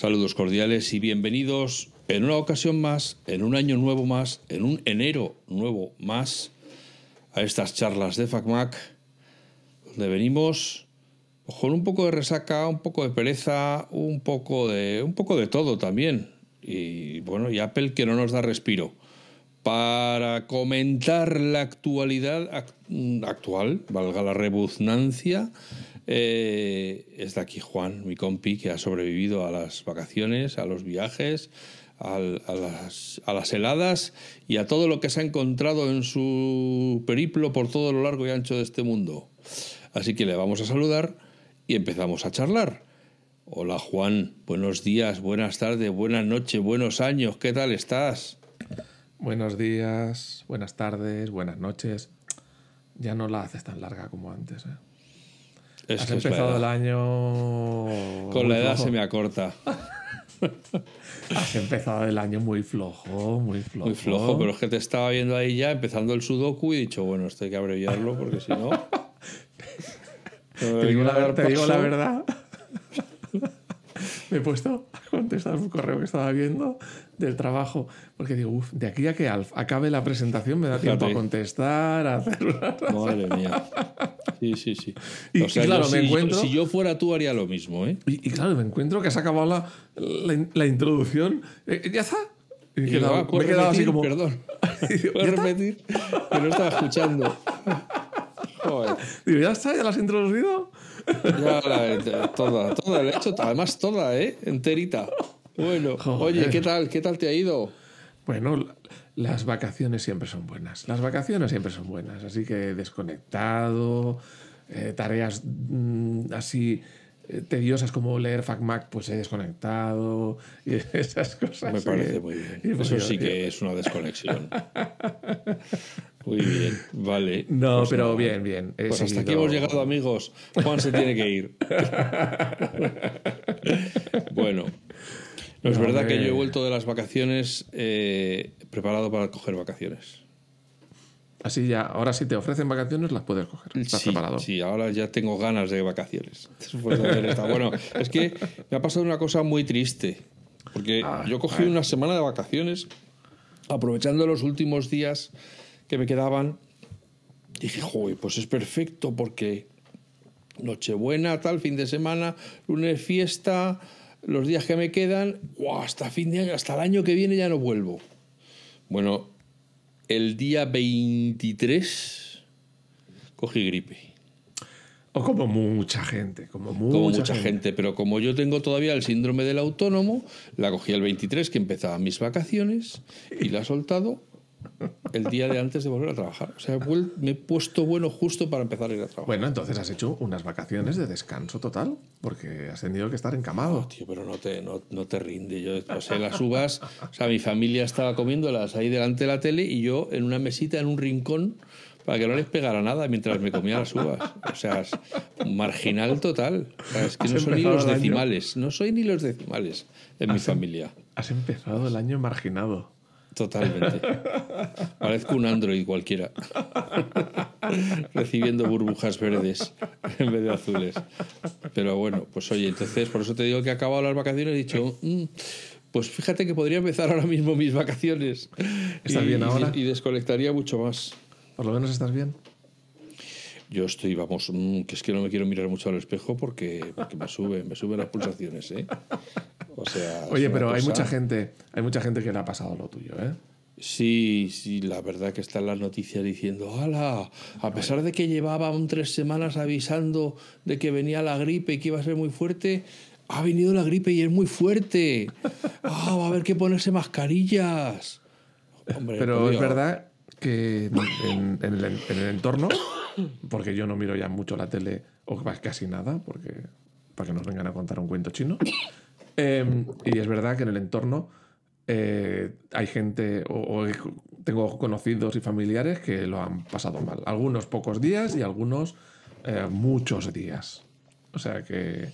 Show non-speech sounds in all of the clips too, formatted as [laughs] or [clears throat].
Saludos cordiales y bienvenidos en una ocasión más, en un año nuevo más, en un enero nuevo más, a estas charlas de FacMac, donde venimos con un poco de resaca, un poco de pereza, un poco de, un poco de todo también. Y bueno, y Apple que no nos da respiro. Para comentar la actualidad actual, valga la rebuznancia, eh, es de aquí Juan, mi compi, que ha sobrevivido a las vacaciones, a los viajes, a, las, a, las, heladas y a todo lo que se ha encontrado en su periplo por todo lo largo y ancho de este mundo. Así que le vamos a saludar y empezamos a charlar. Hola Juan, buenos días, buenas tardes, buenas noches, buenos años, ¿qué tal estás? Buenos días, buenas tardes, buenas noches. Ya no la haces tan larga como antes, ¿eh? Has empezado el año. Con la edad se me acorta. [laughs] Has empezado el año muy flojo, muy flojo. Muy flojo, pero es que te estaba viendo ahí ya empezando el sudoku y he dicho, bueno, esto hay que abreviarlo porque si no. [laughs] te digo, la, te digo la verdad. [laughs] me he puesto a contestar un correo que estaba viendo del trabajo, porque digo, uff, de aquí a que acabe la presentación me da tiempo a contestar, a hacer [laughs] Madre mía. Sí, sí, sí. Y, claro, me si, encuentro... si yo fuera tú haría lo mismo, ¿eh? Y, claro, me encuentro que has acabado la, la, introducción. Eh, ¿Ya está? Y, me he quedado así como... Perdón. [laughs] ¿Puedes repetir? Que no estaba escuchando. [laughs] Joder. Digo, ¿ya está? ¿Ya la has introducido? Ya la, toda, toda, he hecho, además toda, ¿eh? Enterita. Bueno, [laughs] oye, ¿qué tal? ¿Qué tal te ha ido? Bueno, las vacaciones siempre son buenas. Las vacaciones siempre son buenas. Así que desconectado, eh, tareas mm, así eh, tediosas como leer FacMac, pues he desconectado [laughs] y esas cosas. Me parece muy bien. Pues Eso sí que es una desconexión. [laughs] Muy bien, vale. No, pues pero bien, bien. pues hasta aquí hemos llegado, amigos. Juan se tiene que ir. bueno, no, es verdad que yo he vuelto de las vacaciones eh, preparado para coger vacaciones. Así ya, ahora si te ofrecen vacaciones las puedes coger. ¿Estás sí, preparado? Sí, ahora ya tengo ganas de vacaciones. [laughs] bueno, es que me ha pasado una cosa muy triste. Porque yo cogí una semana de vacaciones, aprovechando los últimos días que me quedaban. Dije, joder, pues es perfecto porque Nochebuena, tal, fin de semana, lunes fiesta, los días que me quedan, hasta fin de año, hasta el año que viene ya no vuelvo. Bueno, el día 23 cogí gripe. O como mucha gente, como mucha, como mucha gente. Pero como yo tengo todavía el síndrome del autónomo, la cogí el 23, que empezaban mis vacaciones, y la he soltado el día de antes de volver a trabajar. O sea, me he puesto bueno justo para empezar a ir a trabajar. Bueno, entonces has hecho unas vacaciones de descanso total, porque has tenido que estar encamado. tío, pero no te, no, te rinde. Yo pasé las uvas, o sea, mi familia estaba comiéndolas ahí delante de la tele y yo en una mesita, en un rincón, para que no les pegara nada mientras me comía las uvas. O sea, es marginal total. es que no soy ni los decimales. No soy ni los decimales en mi familia. Has empezado el año marginado. Totalmente. Parezco un Android cualquiera. Recibiendo burbujas verdes en vez de azules. Pero bueno, pues oye, entonces por eso te digo que he acabado las vacaciones y he dicho, mm, pues fíjate que podría empezar ahora mismo mis vacaciones. ¿Estás bien ahora? Y, desconectaría mucho más. ¿Por lo menos estás bien? Yo estoy, vamos, mm, que es que no me quiero mirar mucho al espejo porque, porque me sube, me suben las pulsaciones, ¿eh? Oye, pero hay mucha gente, hay mucha gente que le ha pasado lo tuyo, ¿eh? Sí, sí, la verdad que está en las noticias diciendo, ¡hala! A pesar de que llevaban tres semanas avisando de que venía la gripe y que iba a ser muy fuerte, ha venido la gripe y es muy fuerte. ¡Ah, va a haber que ponerse mascarillas! Pero es verdad que en, el, en, el, entorno, porque yo no miro ya mucho la tele o casi nada, porque para que nos vengan a contar un cuento chino, [laughs] Em, y es verdad que en el entorno eh, hay gente, o, tengo conocidos y familiares que lo han pasado mal. Algunos pocos días y algunos eh, muchos días. O sea que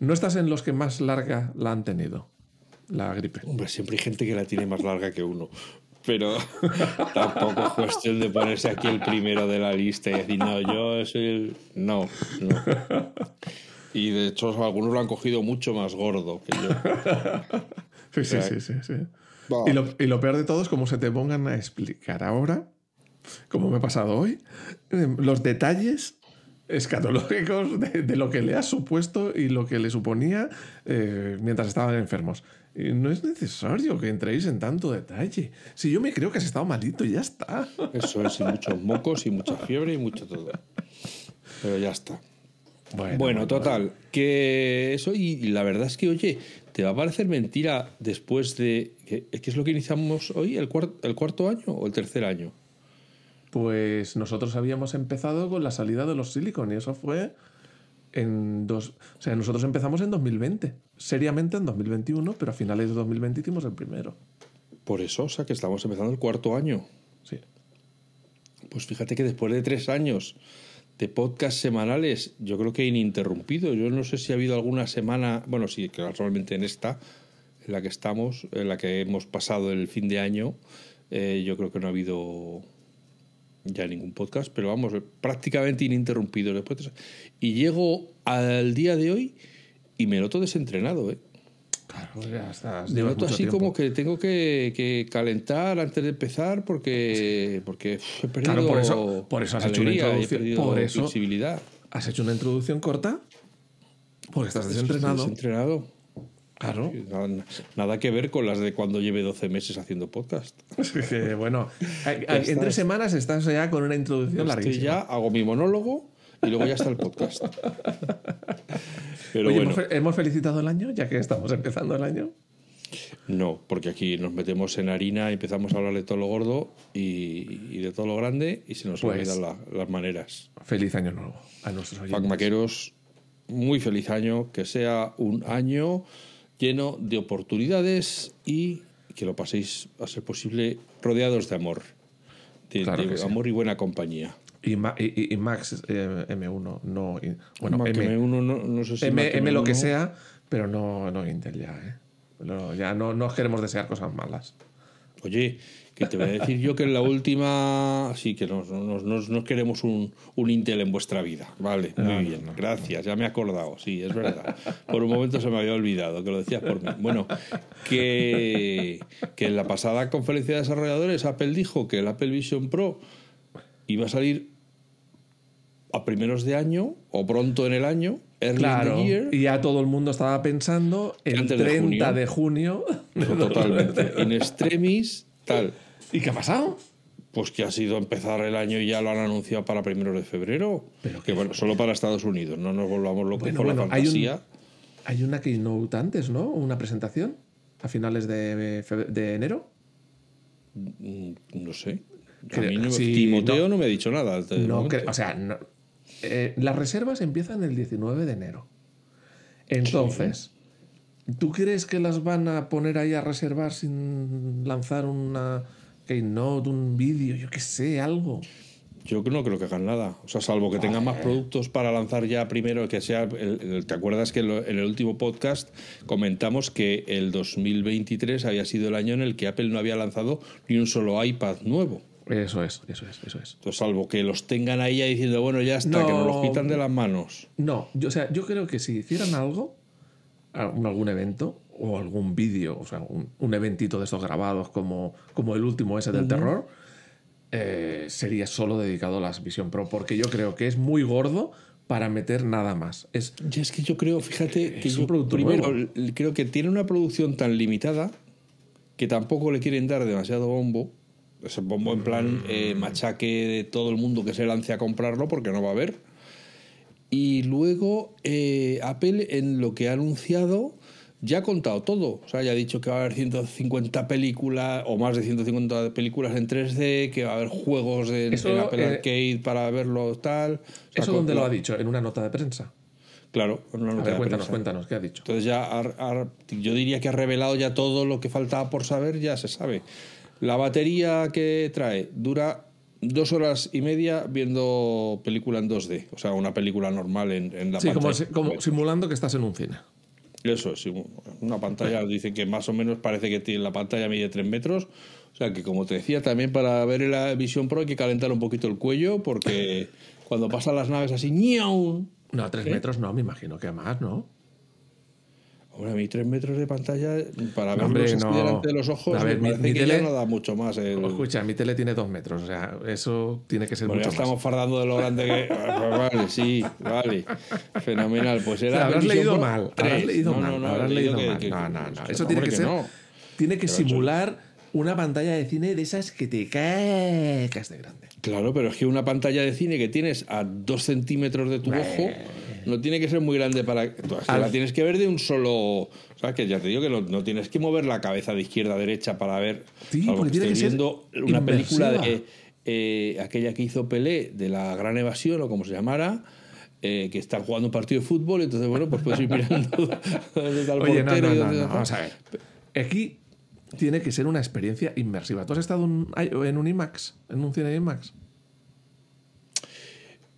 no estás en los que más larga la han tenido, la gripe. Hombre, siempre hay gente que la tiene más larga que uno. Pero [laughs] tampoco es cuestión de ponerse aquí el primero de la lista y decir, no, yo soy el. No, no. Y de hecho, algunos lo han cogido mucho más gordo que yo. sí, sí, sí, sí, sí. Y, lo, y lo peor de todo es cómo se te pongan a explicar ahora, como me ha pasado hoy, eh, los detalles escatológicos de, lo que le ha supuesto y lo que le suponía eh, mientras estaban enfermos. Y no es necesario que entréis en tanto detalle. Si yo me creo que has estado malito y ya está. Eso es, y muchos mocos y mucha fiebre y mucho todo. Pero ya está. Bueno, total, que eso y, la verdad es que, oye, te va a parecer mentira después de... ¿Qué, es lo que iniciamos hoy? ¿El, ¿El cuarto año o el tercer año? Pues nosotros habíamos empezado con la salida de los Silicon y eso fue en dos... O sea, nosotros empezamos en 2020, seriamente en 2021, pero a finales de 2020 hicimos el primero. Por eso, o sea, que estamos empezando el cuarto año. Sí. Pues fíjate que después de tres años de podcast semanales, yo creo que ininterrumpido. Yo no sé si ha habido alguna semana, bueno, sí, casualmente en esta, en la que estamos, en la que hemos pasado el fin de año, eh, yo creo que no ha habido ya ningún podcast, pero vamos, prácticamente ininterrumpido. Después Y llego al día de hoy y me noto desentrenado, ¿eh? Claro, ya estás. Me noto así como que tengo que, calentar antes de empezar porque, porque he perdido por eso, por eso has hecho una introducción. Por eso flexibilidad. has hecho una introducción corta porque estás desentrenado. Desentrenado. Claro. Nada, que ver con las de cuando lleve 12 meses haciendo podcast. [laughs] bueno, en tres semanas estás ya con una introducción larguísima. ya hago mi monólogo y luego ya está el podcast. [laughs] Pero bueno. ¿hemos, felicitado el año ya que estamos empezando el año? No, porque aquí nos metemos en harina y empezamos a hablar de todo lo gordo y, de todo lo grande y se nos pues olvidan las maneras. Feliz año nuevo a nuestros oyentes. Maqueros, muy feliz año, que sea un año lleno de oportunidades y que lo paséis, a ser posible, rodeados de amor. De, amor y buena compañía. Y, y, Max eh, M1, no. bueno, M, 1 no, sé si. M, M lo que sea, pero no, no Intel ya, ¿eh? ya no, no queremos desear cosas malas. Oye, que te voy a decir yo que en la última sí que nos, nos, queremos un, un, Intel en vuestra vida. Vale, muy bien, gracias, ya me he acordado, sí, es verdad. Por un momento se me había olvidado que lo decías por mí. Bueno, que, que en la pasada conferencia de desarrolladores Apple dijo que el Apple Vision Pro iba a salir a primeros de año o pronto en el año. Claro, y ya todo el mundo estaba pensando el 30 de junio. De junio. Totalmente. In extremis, tal. ¿Y qué ha pasado? Pues que ha sido empezar el año y ya lo han anunciado para primeros de febrero. Pero que bueno, solo para Estados Unidos, no nos volvamos locos con la fantasía. Hay, una Keynote antes, ¿no? Una presentación a finales de, de enero. Mm, no sé. Timoteo no, me ha dicho nada. No, o sea, eh, las reservas empiezan el 19 de enero. Entonces, ¿tú crees que las van a poner ahí a reservar sin lanzar una Keynote, un vídeo, yo qué sé, algo. Yo no creo que hagan nada. O sea, salvo que tengan más productos para lanzar ya primero, que sea. ¿Te acuerdas que en el último podcast comentamos que el 2023 había sido el año en el que Apple no había lanzado ni un solo iPad nuevo? Eso es, eso es, eso es. Entonces, salvo que los tengan ahí ya diciendo, bueno, ya está, que nos los quitan de las manos. No, yo, o sea, yo creo que si hicieran algo, algún evento, o algún vídeo, o sea, un, eventito de estos grabados como, como el último ese del terror, eh, sería solo dedicado a la Vision Pro, porque yo creo que es muy gordo para meter nada más. Es, es que yo creo, fíjate, que yo primero creo que tiene una producción tan limitada que tampoco le quieren dar demasiado bombo. Ese bombo en plan eh, mm. machaque de todo el mundo que se lance a comprarlo porque no va a haber. Y luego eh, Apple en lo que ha anunciado ya ha contado todo. O sea, ya ha dicho que va a haber 150 películas o más de 150 películas en 3D, que va a haber juegos de, en Apple eh, Arcade para verlo tal. ¿Eso dónde lo ha dicho? ¿En una nota de prensa? Claro, en una nota a ver, cuéntanos, cuéntanos, ¿qué ha dicho? Entonces ya yo diría que ha revelado ya todo lo que faltaba por saber, ya se sabe. La batería que trae dura dos horas y media viendo película en 2D, o sea, una película normal en, en la sí, Como, como simulando que estás en un cine. Eso es, una pantalla [laughs] dice que más o menos parece que tiene la pantalla mide 3 metros. O sea que como te decía, también para ver la Vision Pro hay que calentar un poquito el cuello porque [laughs] cuando pasan las naves así, ¡ñaun! No, tres metros no, me imagino que más, ¿no? Ahora, a mí tres metros de pantalla, para No, verlo hombre, así no. delante de los ojos, A ver, me mi- parece mi que tele- ya no da mucho más. El... Escucha, mi tele tiene dos metros, o sea, eso tiene que ser Bueno, ya mucho más. estamos fardando de lo grande que. [laughs] Ah, Vale, sí, vale. Fenomenal. Pues O sea, era. habrás leído mal, habrás 3. leído No, mal, no, no, habrás leído que- mal. que- no, no, no. Eso tiene que hombre, ser. no. Tiene que simular una pantalla de cine de esas que te cagas de grande. Claro, pero es que una pantalla de cine que tienes a dos centímetros de tu ojo no tiene que ser muy grande para. que Al- La tienes que ver de un solo. O sea, que ya te digo que no, no tienes que mover la cabeza de izquierda a derecha para ver. Sí, porque que tiene que ser una película de. eh, aquella que hizo Pelé, de la Gran Evasión o como se llamara. eh, que están jugando un partido de fútbol, entonces, bueno, pues puedes ir mirando [laughs] está el Oye, portero no, no, no, vamos a ver. Aquí tiene que ser una experiencia inmersiva. ¿Tú has estado en, en un IMAX? ¿En un cine IMAX?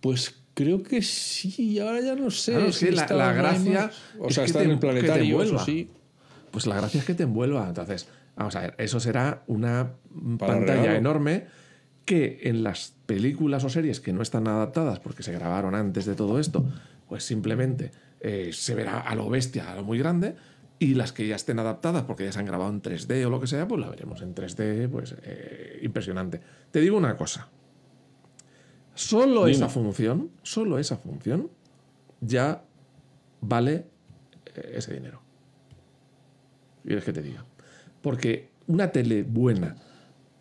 Pues creo que sí, ahora ya no sé. Claro, es si que la- gracia. O es sea, que está te- en el planetario, eso sí. Pues la gracia es que te envuelva. Entonces, vamos a ver, eso será una Para pantalla regalo. enorme que en las películas o series que no están adaptadas porque se grabaron antes de todo esto, pues simplemente eh, se verá a lo bestia, a lo muy grande, y las que ya estén adaptadas porque ya se han grabado en 3D o lo que sea, pues la veremos en 3D, pues eh, impresionante. Te digo una cosa, solo Dime. esa función, solo esa función ya vale eh, ese dinero. ¿Quieres que te diga? Porque una tele buena,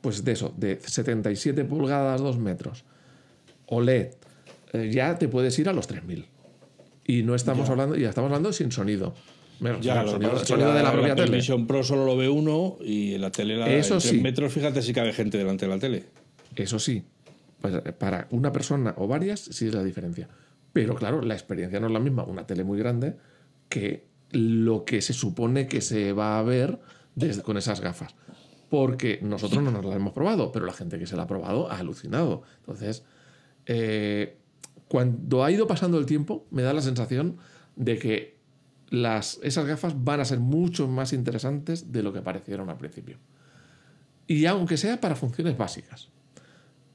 pues de eso, de 77 pulgadas, 2 metros, OLED, eh, ya te puedes ir a los 3000. Y no estamos hablando, y ya estamos hablando sin sonido. Ya, el sonido, sonido de la propia tele. televisión Pro solo lo ve uno y en la tele, la, Eso en sí. metros, fíjate si cabe gente delante de la tele. Eso sí, para una persona o varias sí es la diferencia. Pero claro, la experiencia no es la misma, una tele muy grande, que lo que se supone que se va a ver desde, con esas gafas. Porque nosotros no nos la hemos probado, pero la gente que se la ha probado ha alucinado. Entonces, eh, cuando ha ido pasando el tiempo, me da la sensación de que las, esas gafas van a ser mucho más interesantes de lo que parecieron al principio. Y aunque sea para funciones básicas.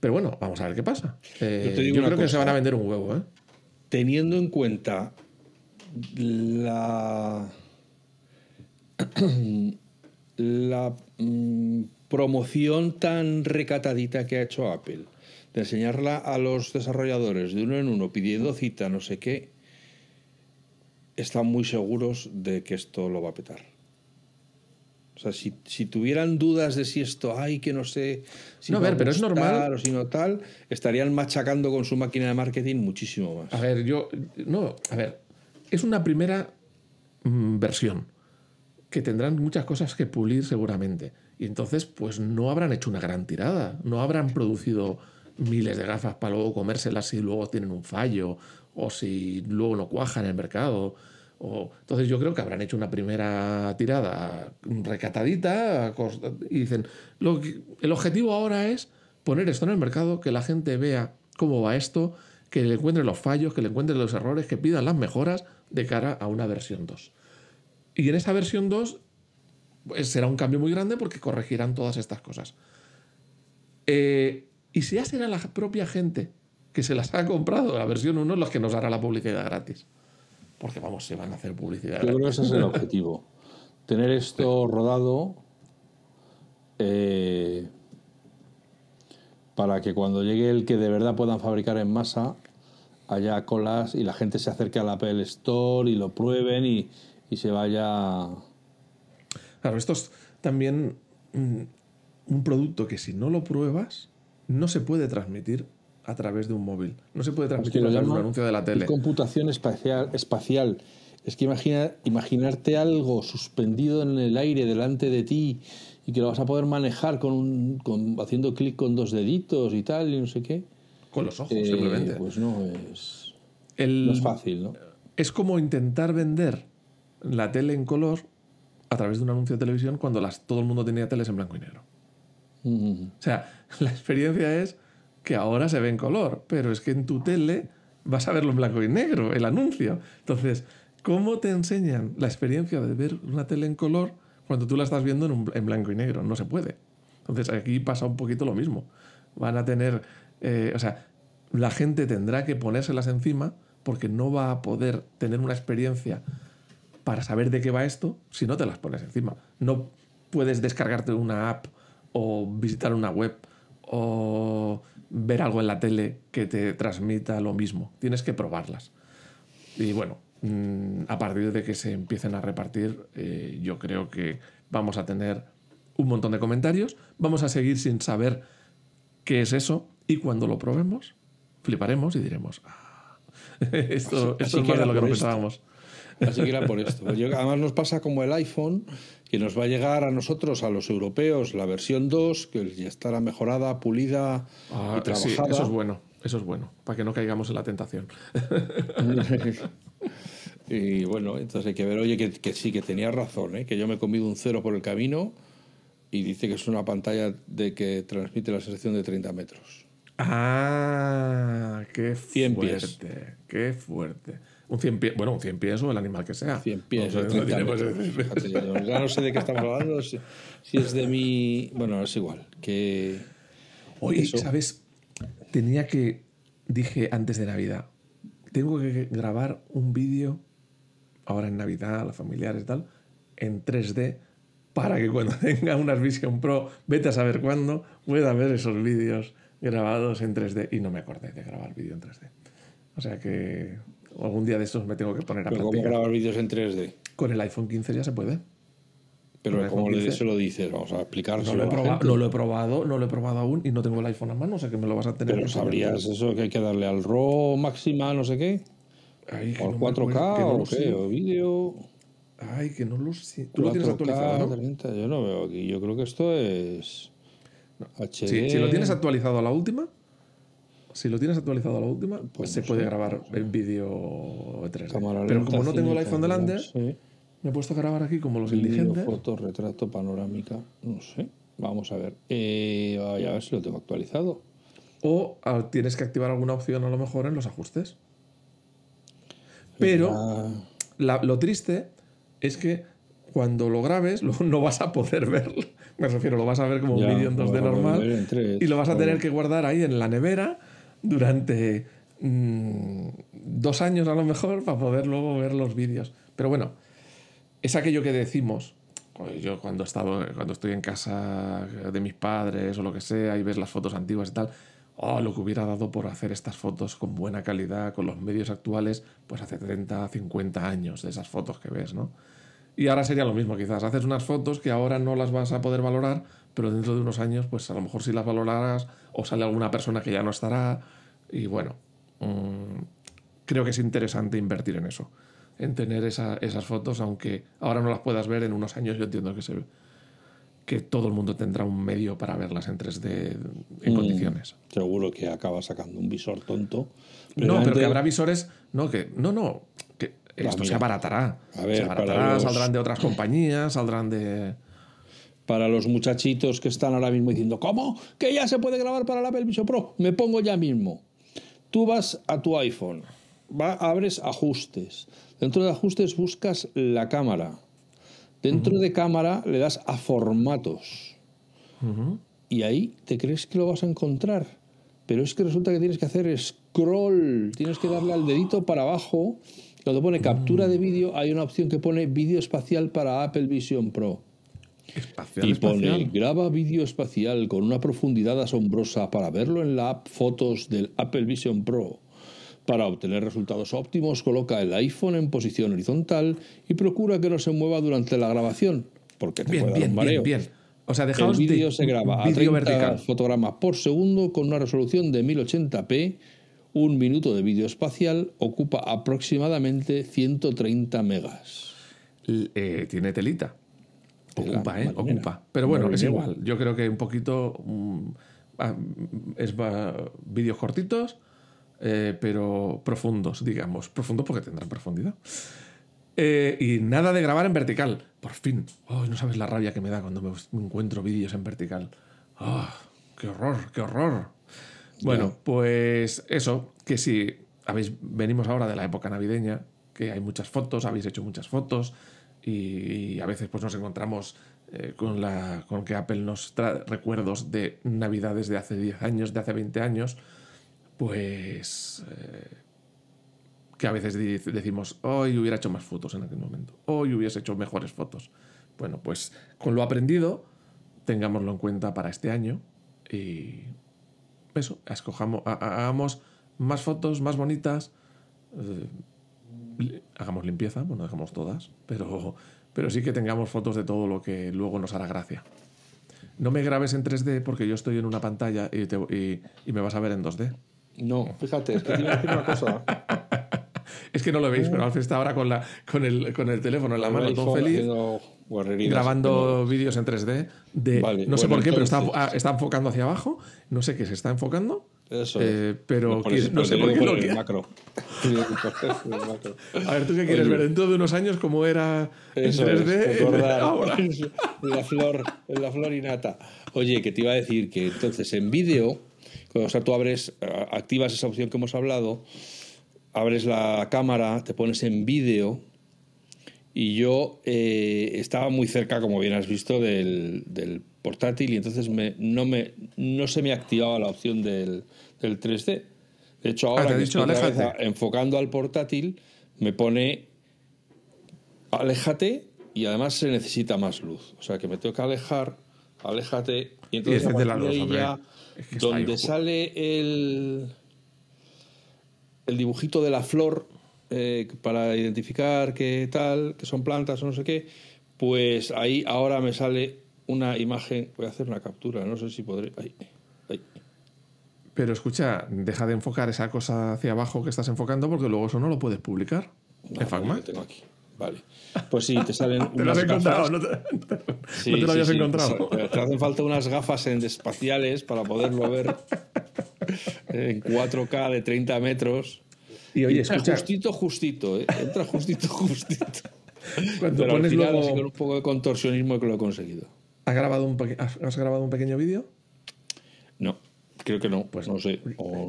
Pero bueno, vamos a ver qué pasa. Eh, Yo te digo yo creo que se van a vender un huevo, ¿eh? Teniendo en cuenta la. [clears throat] la mm, promoción tan recatadita que ha hecho Apple, de enseñarla a los desarrolladores de uno en uno pidiendo cita, no sé qué, están muy seguros de que esto lo va a petar. Sea, si, si tuvieran dudas de si esto, ay, que no sé si No, a ver, pero es normal. o si no tal, estarían machacando con su máquina de marketing muchísimo más. A ver, yo. No, a ver. Es una primera mm, versión que tendrán muchas cosas que pulir seguramente. Y entonces, pues no habrán hecho una gran tirada. No habrán producido miles de gafas para luego comérselas si luego tienen un fallo o si luego no cuaja en el mercado. O, entonces yo creo que habrán hecho una primera tirada recatadita y dicen, lo que- el objetivo ahora es poner esto en el mercado, que la gente vea cómo va esto, que le encuentre los fallos, que le encuentre los errores, que pidan las mejoras de cara a una versión 2. Y en esa versión 2 pues, será un cambio muy grande porque corregirán todas estas cosas. Eh, y si ya será la propia gente que se las ha comprado la versión 1 los que nos hará la publicidad gratis. Porque vamos, se van a hacer publicidad Yo creo que ese es el objetivo. [laughs] Tener esto rodado eh, para que cuando llegue el que de verdad puedan fabricar en masa, haya colas y la gente se acerque al Apple Store y lo prueben y, y se vaya... Claro, esto es también mm, un producto que si no lo pruebas, no se puede transmitir a través de un móvil. No se puede transmitir de un anuncio de la tele. computación espacial. espacial. Es que imagina, imaginarte algo suspendido en el aire delante de ti y que lo vas a poder manejar con, un- con haciendo clic con dos deditos y tal y no sé qué. Con los ojos, Eh, simplemente. Pues no es, El- no es fácil, ¿no? es como intentar vender la tele en color a través de un anuncio de televisión cuando las, todo el mundo tenía teles en blanco y negro. Mm. O sea, [laughs] la experiencia es que ahora se ve en color, pero es que en tu tele vas a verlo en blanco y negro, el anuncio. Entonces, ¿cómo te enseñan la experiencia de ver una tele en color cuando tú la estás viendo en, blanco y negro? No se puede. Entonces, aquí pasa un poquito lo mismo. Van a tener, eh, o sea, la gente tendrá que ponérselas encima porque no va a poder tener una experiencia para saber de qué va esto si no te las pones encima. No puedes descargarte una app o visitar una web o ver algo en la tele que te transmita lo mismo. Tienes que probarlas. Y bueno, mm, a partir de que se empiecen a repartir, eh, yo creo que vamos a tener un montón de comentarios, vamos a seguir sin saber qué es eso y cuando lo probemos, fliparemos y diremos, ah, [laughs] esto, es más de lo que no pensábamos. Así que era por esto. Además nos pasa como el iPhone, que nos va a llegar a nosotros, a los europeos, la versión 2, que ya estará mejorada, pulida ah, y trabajada. eso es bueno, eso es bueno, para que no caigamos en la tentación. [laughs] y bueno, entonces hay que ver, oye, que, sí, que tenía razón, ¿eh? que yo me he comido un cero por el camino y dice que es una pantalla de que transmite la sensación de 30 metros. Ah, qué fuerte, qué fuerte. Un 100 pies, bueno, un 100 pies o el animal que sea. 100 pies. [laughs] No, ya no sé de qué estamos hablando, si, es de mi... Bueno, es igual. Que Oye, ¿sabes? Tenía que... Dije antes de Navidad, tengo que grabar un vídeo ahora en Navidad, a los familiares y tal, en 3D para que cuando [laughs] tenga unas Vision Pro, vete a saber cuándo, pueda ver esos vídeos grabados en 3D. Y no me acordé de grabar vídeo en 3D. O sea que algún día de estos me tengo que poner a ¿Pero ¿Cómo grabar vídeos en 3D? Con el iPhone 15 ya se puede. Pero ¿cómo le, se lo dices? Vamos a explicarlo. No lo, he probado, no lo he probado, no lo he probado aún y no tengo el iPhone a mano, o sea que me lo vas a tener. Pero sabrías eso que hay que darle al RAW máxima, no sé qué. Ay, o 4K o qué, o vídeo. Ay, que no lo sé. ¿Tú lo tienes actualizado? ¿no? yo no veo aquí. Yo creo que esto es. HD. si lo tienes actualizado a la última, si lo tienes actualizado a la última, pues, pues se puede grabar en vídeo 3D. Pero como no tengo el iPhone delante, me he puesto a grabar aquí como los Video, indigentes. Foto, retrato, panorámica, no sé. Vamos a ver. Eh, a ver si lo tengo actualizado. O ah, tienes que activar alguna opción a lo mejor en los ajustes. Pero lo triste es que cuando lo grabes no vas a poder verlo. [laughs] Me refiero, lo vas a ver como un vídeo en 2D normal y lo vas a tener que guardar ahí en la nevera durante mm, dos años a lo mejor para poder luego ver los vídeos. Pero bueno, es aquello que decimos. Yo cuando, he estado, cuando estoy en casa de mis padres o lo que sea y ves las fotos antiguas y tal, oh, lo que hubiera dado por hacer estas fotos con buena calidad, con los medios actuales, pues hace 30, 50 años de esas fotos que ves, ¿no? Y ahora sería lo mismo, quizás haces unas fotos que ahora no las vas a poder valorar, pero dentro de unos años, pues a lo mejor si las valorarás o sale alguna persona que ya no estará. Y bueno, mm, creo que es interesante invertir en eso, en tener esas fotos, aunque ahora no las puedas ver en unos años, yo entiendo que se que todo el mundo tendrá un medio para verlas en 3D en mm, condiciones. Seguro que acaba sacando un visor tonto. No, pero que habrá visores. No, que. No, no. Que esto se abaratará. A ver, se abaratará, saldrán de otras compañías, saldrán de para los muchachitos que están ahora mismo diciendo, ¿cómo? Que ya se puede grabar para el Apple Vision Pro. Me pongo ya mismo. Tú vas a tu iPhone, va, abres ajustes. Dentro de ajustes buscas la cámara. Dentro de cámara le das a formatos. Y ahí te crees que lo vas a encontrar. Pero es que resulta que tienes que hacer scroll. Tienes que darle al dedito para abajo. Cuando pone captura de vídeo, hay una opción que pone vídeo espacial para Apple Vision Pro y pone graba vídeo espacial con una profundidad asombrosa para verlo en la app Fotos del Apple Vision Pro. Para obtener resultados óptimos, coloca el iPhone en posición horizontal y procura que no se mueva durante la grabación, porque te bien, puede bien, Bien, bien. O sea, el vídeo se graba a 30 fotogramas por segundo con una resolución de 1080p. Un minuto de vídeo espacial ocupa aproximadamente 130 megas. Eh, tiene telita. Ocupa, ¿eh? Ocupa. Pero bueno, es igual. Yo creo que un poquito. Ah, es vídeos cortitos, eh, pero profundos, digamos. Profundos porque tendrán profundidad. Eh, y nada de grabar en vertical. Por fin. Oh, no sabes la rabia que me da cuando me encuentro vídeos en vertical. Ah, ¡Qué horror! ¡Qué horror! Bueno, pues eso, que si habéis, venimos ahora de la época navideña, que hay muchas fotos, habéis hecho muchas fotos, y, a veces pues nos encontramos eh, con, la, con que Apple nos trae recuerdos de navidades de hace 10 años, de hace 20 años, pues... Eh, que a veces decimos, hoy hubiera hecho más fotos en aquel momento, hoy hubiese hecho mejores fotos. Bueno, pues con lo aprendido, tengámoslo en cuenta para este año y eso, escojamos, hagamos más fotos, más bonitas, eh, hagamos limpieza, bueno, dejamos todas, pero, pero sí que tengamos fotos de todo lo que luego nos hará gracia. No me grabes en 3D porque yo estoy en una pantalla y, y, me vas a ver en 2D. No, fíjate, es que te decir una cosa. [laughs] Es que no lo veis, pero Alfred está ahora con, la, con, el, con el teléfono en la mano, todo feliz, grabando vídeos en 3D. De, no sé por qué, pero está, ah, está, enfocando hacia abajo. No sé qué se está enfocando. Eso. Eh, pero no, sé por qué lo [laughs] macro. A ver, ¿tú qué quieres ver dentro de unos años cómo era en 3D? [laughs] ahora. [laughs] La flor, la flor nata. Oye, que te iba a decir que entonces en vídeo, o sea, tú abres, activas esa opción que hemos hablado abres la cámara, te pones en vídeo y yo eh, estaba muy cerca, como bien has visto, del, portátil y entonces me, no, me, no se me activaba la opción del, 3D. De hecho, ahora ah, que estoy enfocando al portátil, me pone aléjate y además se necesita más luz. O sea que me tengo que alejar, aléjate y entonces donde sale el el dibujito de la flor eh, para identificar qué tal, que son plantas o no sé qué, pues ahí ahora me sale una imagen. Voy a hacer una captura, no sé si podré. Ahí, ahí. Pero escucha, deja de enfocar esa cosa hacia abajo que estás enfocando porque luego eso no lo puedes publicar en FACMA. tengo aquí. Vale. Pues sí, te salen. [laughs] te lo has encontrado, no te, lo habías encontrado. Te hacen falta unas gafas en espaciales para poderlo ver [laughs] en 4K de 30 metros. Y oye, entra justito, justito, ¿eh? entra justito, [laughs] justito. Cuando Pero pones al final, luego... con un poco de contorsionismo que lo he conseguido. ¿Has grabado un, ¿Has grabado un pequeño vídeo? No, creo que no, pues no sé.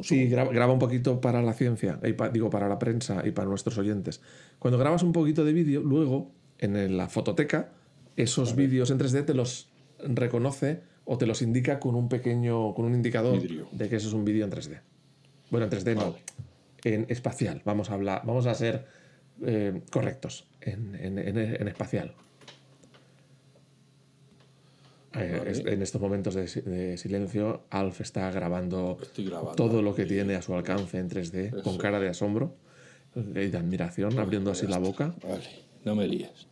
sí, graba, un poquito para la ciencia, digo, para la prensa y para nuestros oyentes. Cuando grabas un poquito de vídeo, luego en la fototeca, esos vídeos en 3D te los reconoce o te los indica con un pequeño, con un indicador de que eso es un vídeo en 3D. Bueno, en 3D no, en espacial. Vamos a hablar, vamos a ser eh, correctos en, en, espacial. Eh, en estos momentos de, silencio, Alf está grabando, todo lo que tiene a su alcance en 3D con cara de asombro y de admiración, abriendo así la boca. Vale, no me líes.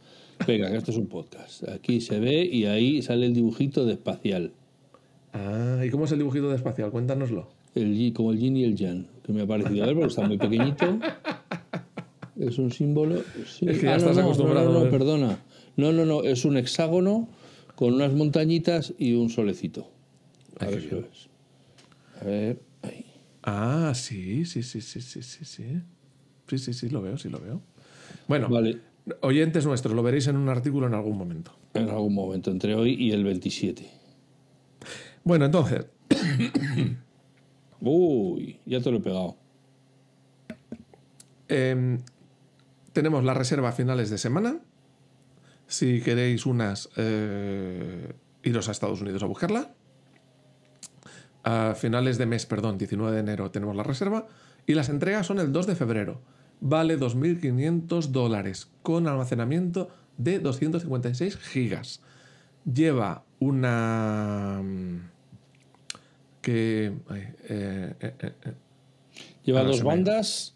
Venga, esto es un podcast. Aquí se ve y ahí sale el dibujito de espacial. Ah, ¿y cómo es el dibujito de espacial? Cuéntanoslo. El, como el yin y el yang, que me ha parecido a ver porque está muy pequeñito. Es un símbolo. Es que ya ah, estás acostumbrado. No, no, perdona. No, no, no, es un hexágono con unas montañitas y un solecito. A ver si ves. A ver, ahí. Ah, sí, sí, sí, sí, sí, sí, sí. Sí, sí, sí, lo veo, sí lo veo. Bueno, vale. Oyentes nuestros, lo veréis en un artículo en algún momento. En algún momento, entre hoy y el 27. Bueno, entonces. Uy, ya te lo he pegado. Em, tenemos la reserva a finales de semana. Si queréis unas, eh, iros a Estados Unidos a buscarla. A finales de mes, perdón, 19 de enero tenemos la reserva. Y las entregas son el 2 de febrero vale 2.500 dólares con almacenamiento de 256 gigas. Lleva una... Mm, que... Eh, eh, eh, Lleva dos bandas,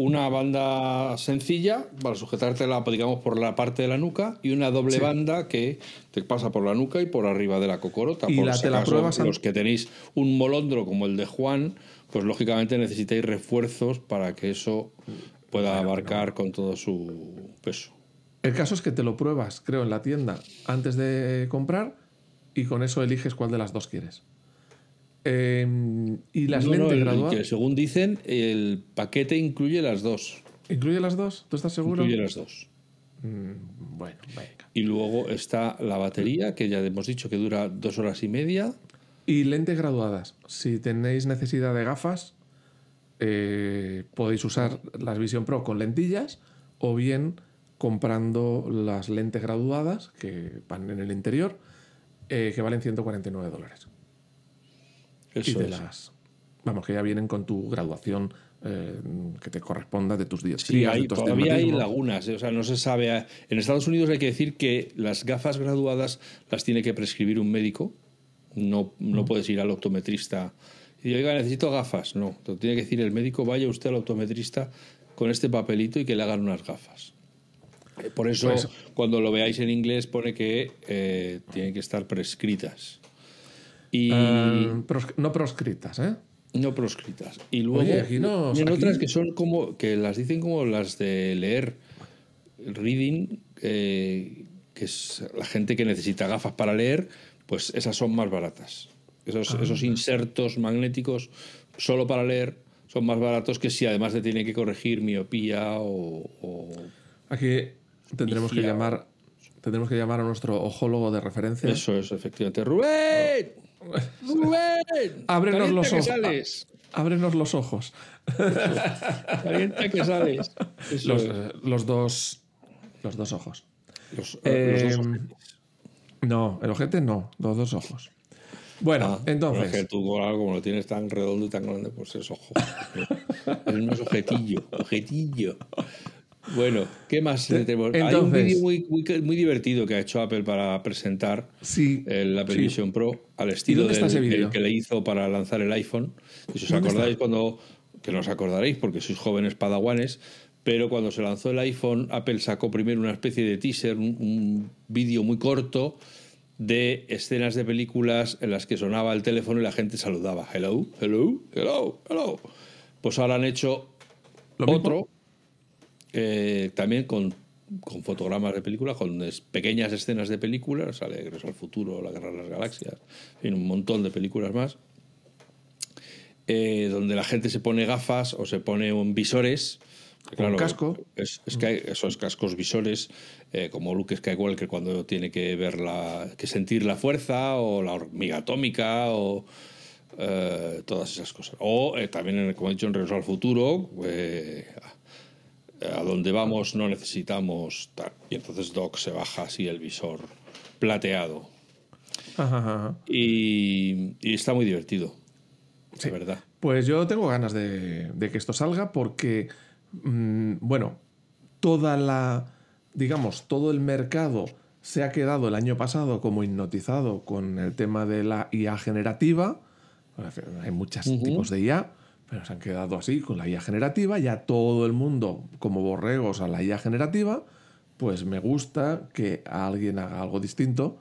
una banda sencilla para sujetártela, digamos, por la parte de la nuca y una doble banda que te pasa por la nuca y por arriba de la cocorota. Y por la, te la pruebas los que tenéis un molondro como el de Juan, pues lógicamente necesitáis refuerzos para que eso pueda abarcar con todo su peso. El caso es que te lo pruebas, creo, en la tienda antes de comprar y con eso eliges cuál de las dos quieres. Em, y las lentes graduadas. según dicen, el paquete incluye las dos. ¿Incluye las dos? ¿Tú estás seguro? Incluye las dos. Mm, bueno, venga. Y luego está la batería, que ya hemos dicho que dura dos horas y media. Y lentes graduadas. Si tenéis necesidad de gafas, eh, podéis usar las Vision Pro con lentillas o bien comprando las lentes graduadas que van en el interior, eh, que valen 149 dólares. Eso y, te las, vamos, que ya vienen con tu graduación eh, que te corresponda de tus días. Sí, hay, todavía hay lagunas. O sea, no se sabe. En Estados Unidos hay que decir que las gafas graduadas las tiene que prescribir un médico. No, no puedes ir al optometrista y decir, oiga, necesito gafas. No, te tiene que decir el médico, vaya usted al optometrista con este papelito y que le hagan unas gafas. Por eso, pues cuando lo veáis en inglés, pone que eh, tienen que estar prescritas. Y... Ah, no proscritas, ¿eh? No proscritas. Y luego hay otras que son como, que las dicen como las de leer, reading, eh, que es la gente que necesita gafas para leer, pues esas son más baratas. Esos, ah. esos insertos magnéticos solo para leer son más baratos que si además te tiene que corregir miopía o... Aquí tendremos que llamar tendremos que llamar a nuestro ojólogo de referencia. Eso es, efectivamente. ¡Rubén! ¡Rubén! Ábrenos los ojos. [laughs] Ábrenos los ojos. Calienta que sales. Los, los, dos. Los dos ojos. Los, eh, dos no, el ojete no, los dos ojos. Bueno, ah, entonces. Es que tú, como lo tienes tan redondo y tan grande, pues es ojo. [laughs] es ojetillo, ojetillo. Bueno, ¿qué más tenemos? Hay un vídeo muy, muy, divertido que ha hecho Apple para presentar el Apple Vision Pro al estilo del que le hizo para lanzar el iPhone. Y si os acordáis cuando, que no os acordaréis porque sois jóvenes padawanes, pero cuando se lanzó el iPhone, Apple sacó primero una especie de teaser, un, vídeo muy corto de escenas de películas en las que sonaba el teléfono y la gente saludaba. Hello, hello, hello, hello. Pues ahora han hecho otro. Eh, también con, fotogramas de películas, con pequeñas escenas de películas, sale Regreso al Futuro, La Guerra de las Galaxias, en un montón de películas más, eh, donde la gente se pone gafas o se pone un visores. Claro, casco. Es, que hay esos cascos visores, eh, como Luke Skywalker cuando tiene que ver la, que sentir la fuerza, o la hormiga atómica, o todas esas cosas. O también, como he dicho, en Regreso al Futuro, a donde vamos no necesitamos Y entonces Doc se baja así el visor plateado. Y, está muy divertido. De verdad. Pues yo tengo ganas de, que esto salga porque, mm, bueno, toda la, digamos, todo el mercado se ha quedado el año pasado como hipnotizado con el tema de la IA generativa. Hay muchos tipos de IA pero se han quedado así con la IA generativa, ya todo el mundo como borregos a la IA generativa, pues me gusta que alguien haga algo distinto,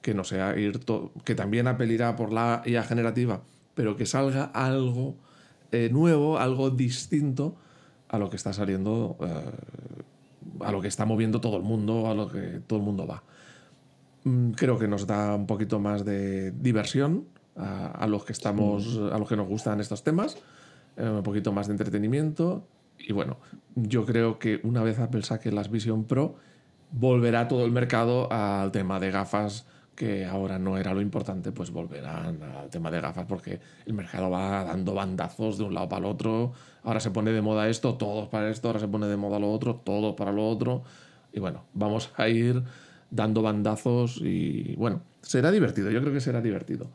que no sea ir que también apelirá por la IA generativa, pero que salga algo eh, nuevo, algo distinto a lo que está saliendo, eh, a lo que está moviendo todo el mundo, a lo que todo el mundo va. Mm, creo que nos da un poquito más de diversión a, los que estamos, a los que nos gustan estos temas eh, un poquito más de entretenimiento. Y bueno, yo creo que una vez Apple saque las Vision Pro, volverá todo el mercado al tema de gafas, que ahora no era lo importante, pues volverán al tema de gafas, porque el mercado va dando bandazos de un lado para el otro. Ahora se pone de moda esto, todos para esto, ahora se pone de moda lo otro, todo para lo otro. Y bueno, vamos a ir dando bandazos y bueno, será divertido, yo creo que será divertido.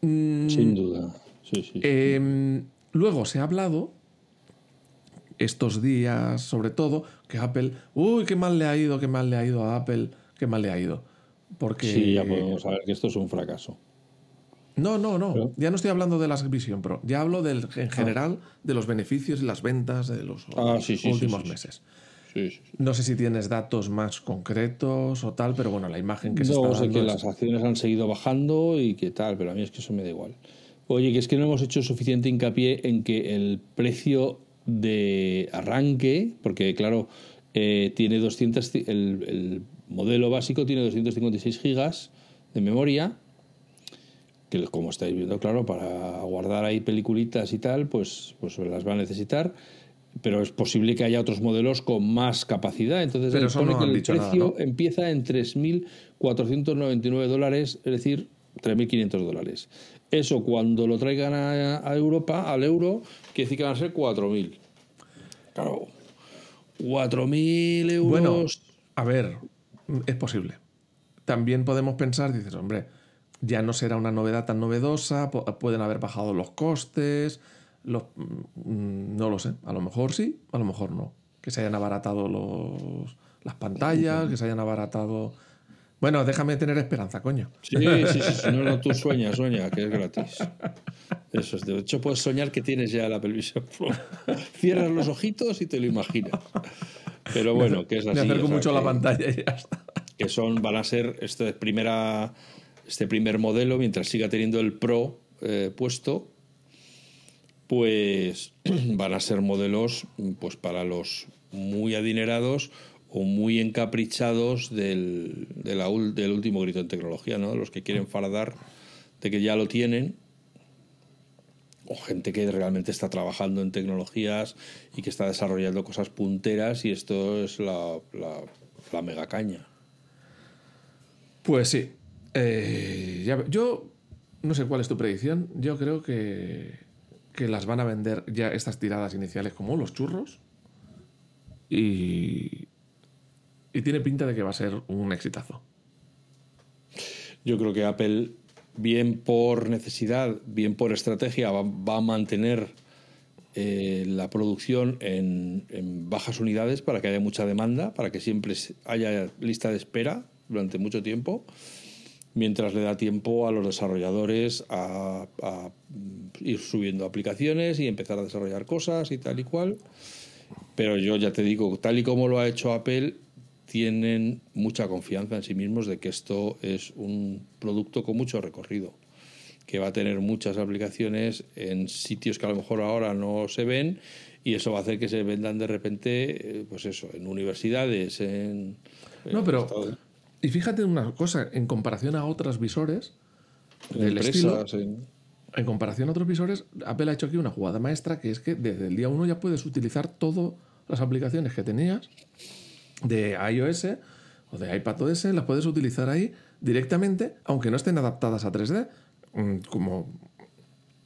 Sin duda. Sí, sí. Em, Luego se ha hablado, estos días sobre todo, que Apple, uy, qué mal le ha ido, qué mal le ha ido a Apple, qué mal le ha ido. Porque... Sí, ya podemos saber que esto es un fracaso. No, no, no. Ya no estoy hablando de las Vision Pro. Ya hablo del, en ah. general de los beneficios y las ventas de los ah, últimos meses. No sé si tienes datos más concretos o tal, pero bueno, la imagen que se está dando. sé que las acciones han seguido bajando y que tal, pero a mí es que eso me da igual. Oye, que es que no hemos hecho suficiente hincapié en que el precio de arranque, porque claro, eh, tiene 200, el, modelo básico tiene 256 gigas de memoria, que como estáis viendo, claro, para guardar ahí peliculitas y tal, pues, pues las va a necesitar. Pero es posible que haya otros modelos con más capacidad. Entonces, Pero pone que el precio empieza en 3.499 dólares, es decir, 3.500 dólares. Eso cuando lo traigan a, Europa, al euro, quiere decir que van a ser 4.000. Claro, 4.000 euros. Bueno, a ver, es posible. También podemos pensar, dices, hombre, ya no será una novedad tan novedosa, pueden haber bajado los costes, los, mm, no lo sé, a lo mejor sí, a lo mejor no. Que se hayan abaratado los, las pantallas, que se hayan abaratado... Bueno, déjame tener esperanza, coño. Sí, sí, sí, no, no, tú sueñas, sueña, que es gratis. Eso es, de hecho puedes soñar que tienes ya la Vision Pro. [laughs] Cierras los ojitos y te lo imaginas. Pero bueno, que es así. Me acerco mucho a la pantalla y ya está. Que son, van a ser este, primera, este primer modelo, mientras siga teniendo el Pro eh, puesto, pues [clears throat] van a ser modelos pues para los muy adinerados o muy encaprichados del, del último grito en tecnología, ¿no? Los que quieren fardar de que ya lo tienen o gente que realmente está trabajando en tecnologías y que está desarrollando cosas punteras y esto es la, la, mega caña. Pues sí. Eh, yo no sé cuál es tu predicción. Yo creo que, que las van a vender ya estas tiradas iniciales como los churros. Y, y tiene pinta de que va a ser un exitazo. Yo creo que Apple bien por necesidad, bien por estrategia, va, a mantener eh, la producción en, bajas unidades para que haya mucha demanda, para que siempre haya lista de espera durante mucho tiempo, mientras le da tiempo a los desarrolladores a, a ir subiendo aplicaciones y empezar a desarrollar cosas y tal y cual. Pero yo ya te digo, tal y como lo ha hecho Apple, tienen mucha confianza en sí mismos de que esto es un producto con mucho recorrido, que va a tener muchas aplicaciones en sitios que a lo mejor ahora no se ven y eso va a hacer que se vendan de repente, eh, pues eso, en universidades, en... No, pero... Y fíjate una cosa, en comparación a otros visores del estilo, en... en... comparación a otros visores, Apple ha hecho aquí una jugada maestra que es que desde el día uno ya puedes utilizar todas las aplicaciones que tenías de iOS o de iPadOS, las puedes utilizar ahí directamente, aunque no estén adaptadas a 3D, mm, como,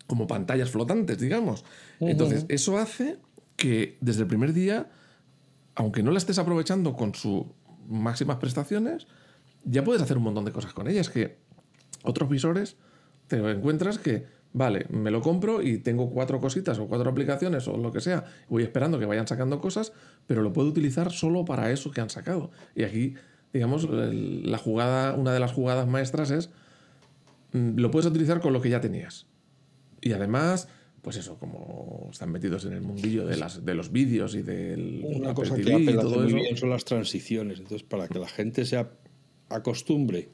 como pantallas flotantes, digamos. Entonces, eso hace que desde el primer día, aunque no la estés aprovechando con sus máximas prestaciones, ya puedes hacer un montón de cosas con ellas. Que otros visores te encuentras que vale, me lo compro y tengo cuatro cositas o cuatro aplicaciones o lo que sea, voy esperando que vayan sacando cosas, pero lo puedo utilizar solo para eso que han sacado. Y aquí, digamos, la jugada, una de las jugadas maestras es, mm, lo puedes utilizar con lo que ya tenías. Y además, pues eso, como están metidos en el mundillo de, las, de los vídeos y del Una cosa que Apple hace muy bien son las transiciones. Entonces, para que la gente se acostumbre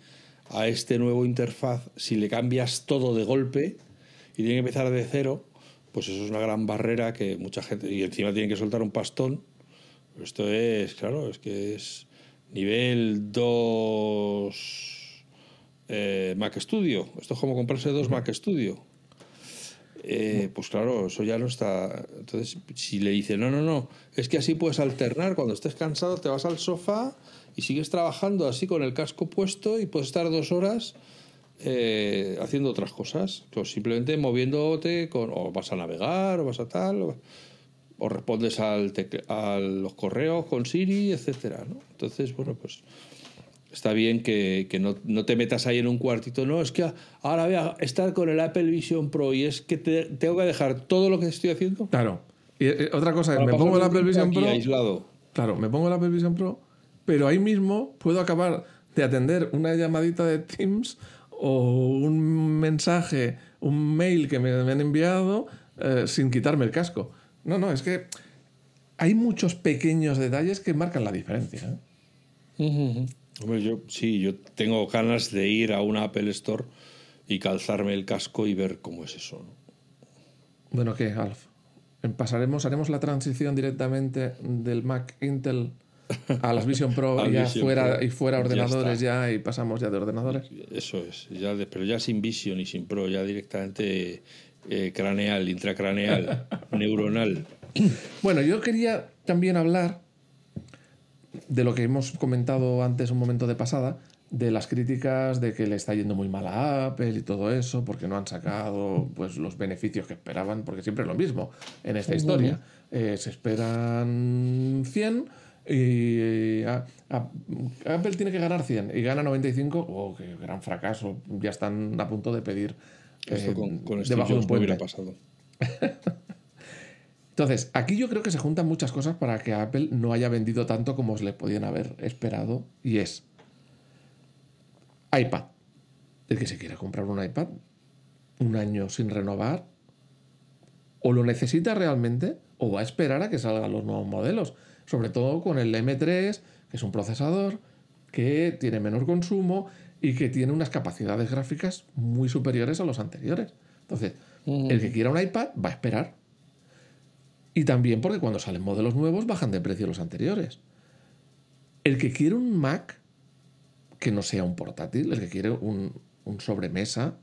a este nuevo interfaz, si le cambias todo de golpe, y tiene que empezar de cero, pues eso es una gran barrera que mucha gente. Y encima tienen que soltar un pastón. Esto es, claro, es que es nivel 2 eh, Mac Studio. Esto es como comprarse dos Mac Studio. Eh, pues claro, eso ya no está. Entonces, si le dice, no, no, no, es que así puedes alternar. Cuando estés cansado, te vas al sofá y sigues trabajando así con el casco puesto y puedes estar dos horas eh, haciendo otras cosas. Pues simplemente moviéndote, con, o vas a navegar, o vas a tal, o, respondes al a los correos con Siri, etcétera, ¿no? Entonces, bueno, pues está bien que, no, te metas ahí en un cuartito. No, es que ahora voy a estar con el Apple Vision Pro y es que tengo que dejar todo lo que estoy haciendo. Claro. Y eh, otra cosa es, me pongo el Apple Vision Pro. Aislado. Claro, me pongo el Apple Vision Pro, pero ahí mismo puedo acabar de atender una llamadita de Teams o un mensaje, un mail que me, han enviado eh, sin quitarme el casco. No, no, es que hay muchos pequeños detalles que marcan la diferencia. ¿eh? yo sí, yo tengo ganas de ir a una Apple Store y calzarme el casco y ver cómo es eso. Bueno, ¿qué, Alf? Pasaremos, haremos la transición directamente del Mac Intel a las Vision Pro [laughs] y fuera, y fuera ordenadores ya, y pasamos ya de ordenadores. Eso es, ya pero ya sin Vision y sin Pro, ya directamente eh, craneal, intracraneal, [laughs] neuronal. Bueno, yo quería también hablar de lo que hemos comentado antes un momento de pasada, de las críticas de que le está yendo muy mal a Apple y todo eso, porque no han sacado pues, los beneficios que esperaban, porque siempre es lo mismo en esta historia. Eh, se esperan 100 y Apple tiene que ganar 100 y gana 95, oh, qué gran fracaso, ya están a punto de pedir Esto con, con debajo de un puente. pasado. [laughs] Entonces, aquí yo creo que se juntan muchas cosas para que Apple no haya vendido tanto como se le podían haber esperado. Y es iPad. El que se quiera comprar un iPad un año sin renovar, o lo necesita realmente, o va a esperar a que salgan los nuevos modelos. Sobre todo con el M3, que es un procesador que tiene menor consumo y que tiene unas capacidades gráficas muy superiores a los anteriores. Entonces, el que quiera un iPad va a esperar. Y también porque cuando salen modelos nuevos bajan de precio los anteriores. El que quiere un Mac, que no sea un portátil, el que quiere un, sobremesa,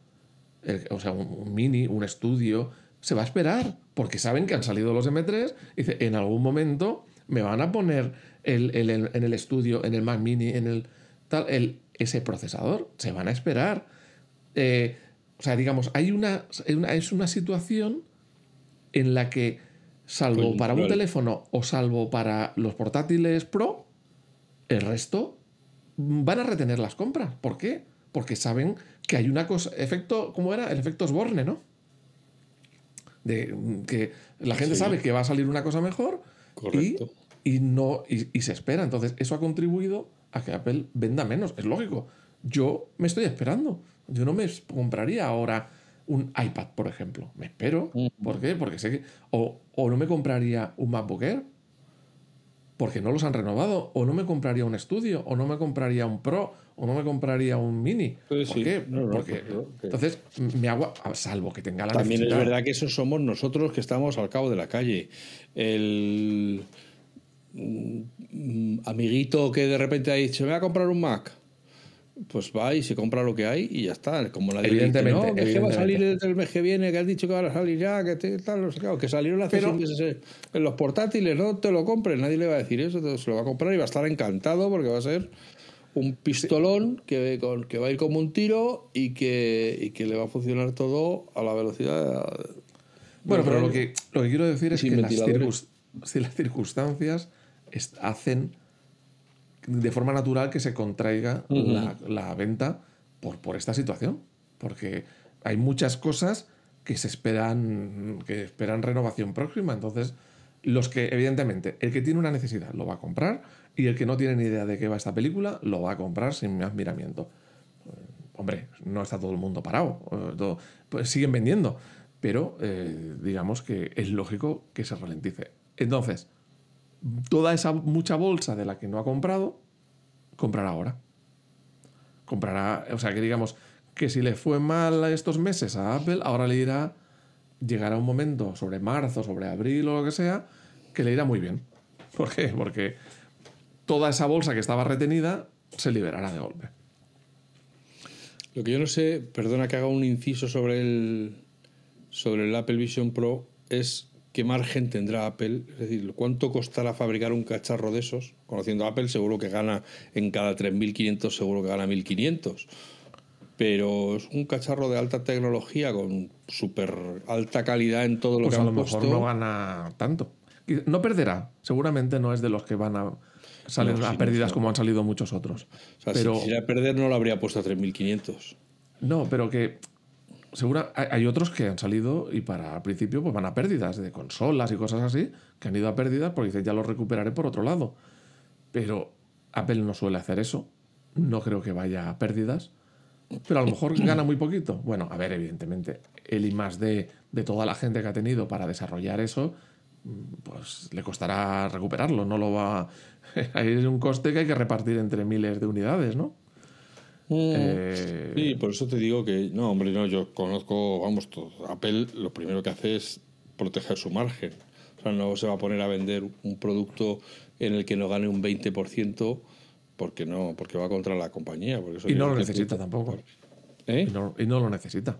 o sea, un, mini, un estudio, se va a esperar, porque saben que han salido los M3 y dice, en algún momento me van a poner el, en el estudio, en el Mac mini, en el tal, el, ese procesador, se van a esperar. Eh, o sea, digamos, hay una, es una situación en la que, salvo para un teléfono o salvo para los portátiles Pro, el resto van a retener las compras. ¿Por qué? Porque saben que hay una cosa, efecto, ¿cómo era? El efecto Osborne, ¿no? De que la gente sabe que va a salir una cosa mejor y, no, y se espera. Entonces, eso ha contribuido a que Apple venda menos. Es lógico. Yo me estoy esperando. Yo no me compraría ahora un iPad, por ejemplo. Me espero. Mm. ¿Por qué? Porque sé que. O, no me compraría un MacBook Air. Porque no los han renovado. O no me compraría un estudio. O no me compraría un Pro. O no me compraría un Mini. ¿Por qué? Porque. Entonces, me hago. Salvo que tenga la También es verdad que esos somos nosotros que estamos al cabo de la calle. El amiguito que de repente ha dicho, me voy a comprar un Mac pues va y se compra lo que hay y ya está. Como la evidentemente, no, que, va a salir el, mes que viene, que has dicho que va a salir ya, que tal, no sé qué, que salieron hace Pero, meses en los portátiles, no te lo compres, nadie le va a decir eso, se lo va a comprar y va a estar encantado porque va a ser un pistolón que, con, que va a ir como un tiro y que, y que le va a funcionar todo a la velocidad. Bueno, pero lo que, lo que quiero decir es que las, si las circunstancias hacen de forma natural que se contraiga la, venta por, por esta situación. Porque hay muchas cosas que se esperan, que esperan renovación próxima. Entonces, los que, evidentemente, el que tiene una necesidad lo va a comprar y el que no tiene ni idea de qué va esta película lo va a comprar sin más miramiento. Hombre, no está todo el mundo parado, eh, pues siguen vendiendo, pero eh, digamos que es lógico que se ralentice. Entonces, toda esa mucha bolsa de la que no ha comprado, comprará ahora. Comprará, o sea, que digamos que si le fue mal estos meses a Apple, ahora le irá, llegará un momento sobre marzo, sobre abril o lo que sea, que le irá muy bien. [laughs] ¿Por qué? Porque toda esa bolsa que estaba retenida se liberará de golpe. Lo que yo no sé, perdona que haga un inciso sobre el, sobre el Apple Vision Pro, es qué margen tendrá Apple, es decir, cuánto costará fabricar un cacharro de esos. Conociendo a Apple, seguro que gana en cada 3.500, seguro que gana 1.500. Pero es un cacharro de alta tecnología con súper alta calidad en todo lo pues que a lo mejor no gana tanto. No perderá, seguramente no es de los que van a salir a pérdidas como han salido muchos otros. pero... si quisiera perder no lo habría puesto a 3.500. No, pero que segura, hay otros que han salido y para al principio pues van a pérdidas de consolas y cosas así, que han ido a pérdidas porque dicen ya lo recuperaré por otro lado. Pero Apple no suele hacer eso. No creo que vaya a pérdidas. Pero a lo mejor gana muy poquito. Bueno, a ver, evidentemente, el I más D de toda la gente que ha tenido para desarrollar eso, pues le costará recuperarlo. No lo va. [laughs] Es un coste que hay que repartir entre miles de unidades, ¿no? Eh, sí, por eso te digo que, no, hombre, no, yo conozco, vamos, todo. Apple lo primero que hace es proteger su margen. O sea, no se va a poner a vender un producto en el que no gane un 20% porque no, porque va contra la compañía. y no lo necesita tampoco. ¿Eh? Y, no, lo necesita.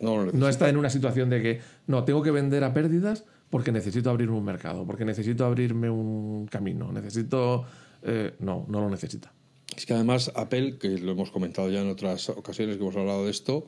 No, está en una situación de que, no, tengo que vender a pérdidas porque necesito abrir un mercado, porque necesito abrirme un camino, necesito... Eh, no, no lo necesita. Es que además Apple, que lo hemos comentado ya en otras ocasiones que hemos hablado de esto,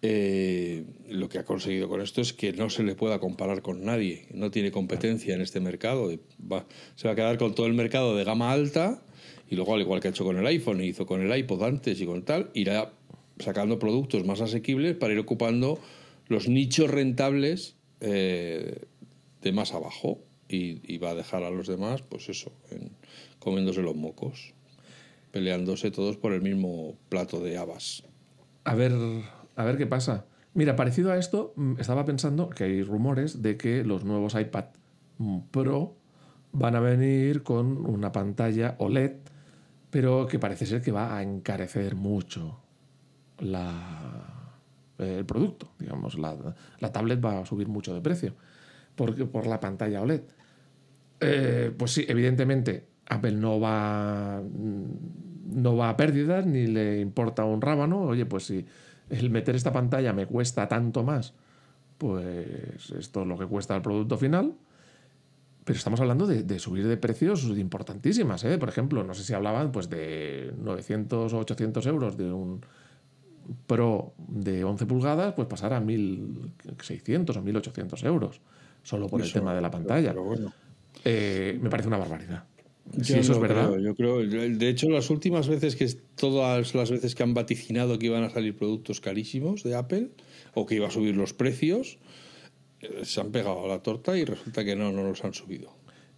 eh, lo que ha conseguido con esto es que no se le pueda comparar con nadie. No tiene competencia en este mercado. se va a quedar con todo el mercado de gama alta y luego, al igual que ha hecho con el iPhone, hizo con el iPod antes y con tal, irá sacando productos más asequibles para ir ocupando los nichos rentables eh, de más abajo y, va a dejar a los demás, pues eso, comiéndose los mocos, peleándose todos por el mismo plato de habas. A ver, a ver qué pasa. Mira, parecido a esto, mm, estaba pensando que hay rumores de que los nuevos iPad Pro van a venir con una pantalla OLED, pero que parece ser que va a encarecer mucho la, el producto. Digamos, la, la, tablet va a subir mucho de precio porque, por la pantalla OLED. Eh, pues sí, evidentemente, Apple no va, mm, no va a pérdidas ni le importa un rábano. Oye, pues si el meter esta pantalla me cuesta tanto más, pues esto es lo que cuesta el producto final. Pero estamos hablando de, subir de precios importantísimas. ¿eh? Por ejemplo, no sé si hablaban pues, de 900 o 800 euros de un Pro de 11 pulgadas, pues pasar a 1.600 o 1.800 euros, solo por el tema de la pantalla. Eh, me parece una barbaridad. Yo eso es verdad. Yo creo, de hecho, las últimas veces que todas las veces que han vaticinado que iban a salir productos carísimos de Apple o que iba a subir los precios, eh, se han pegado a la torta y resulta que no, no los han subido.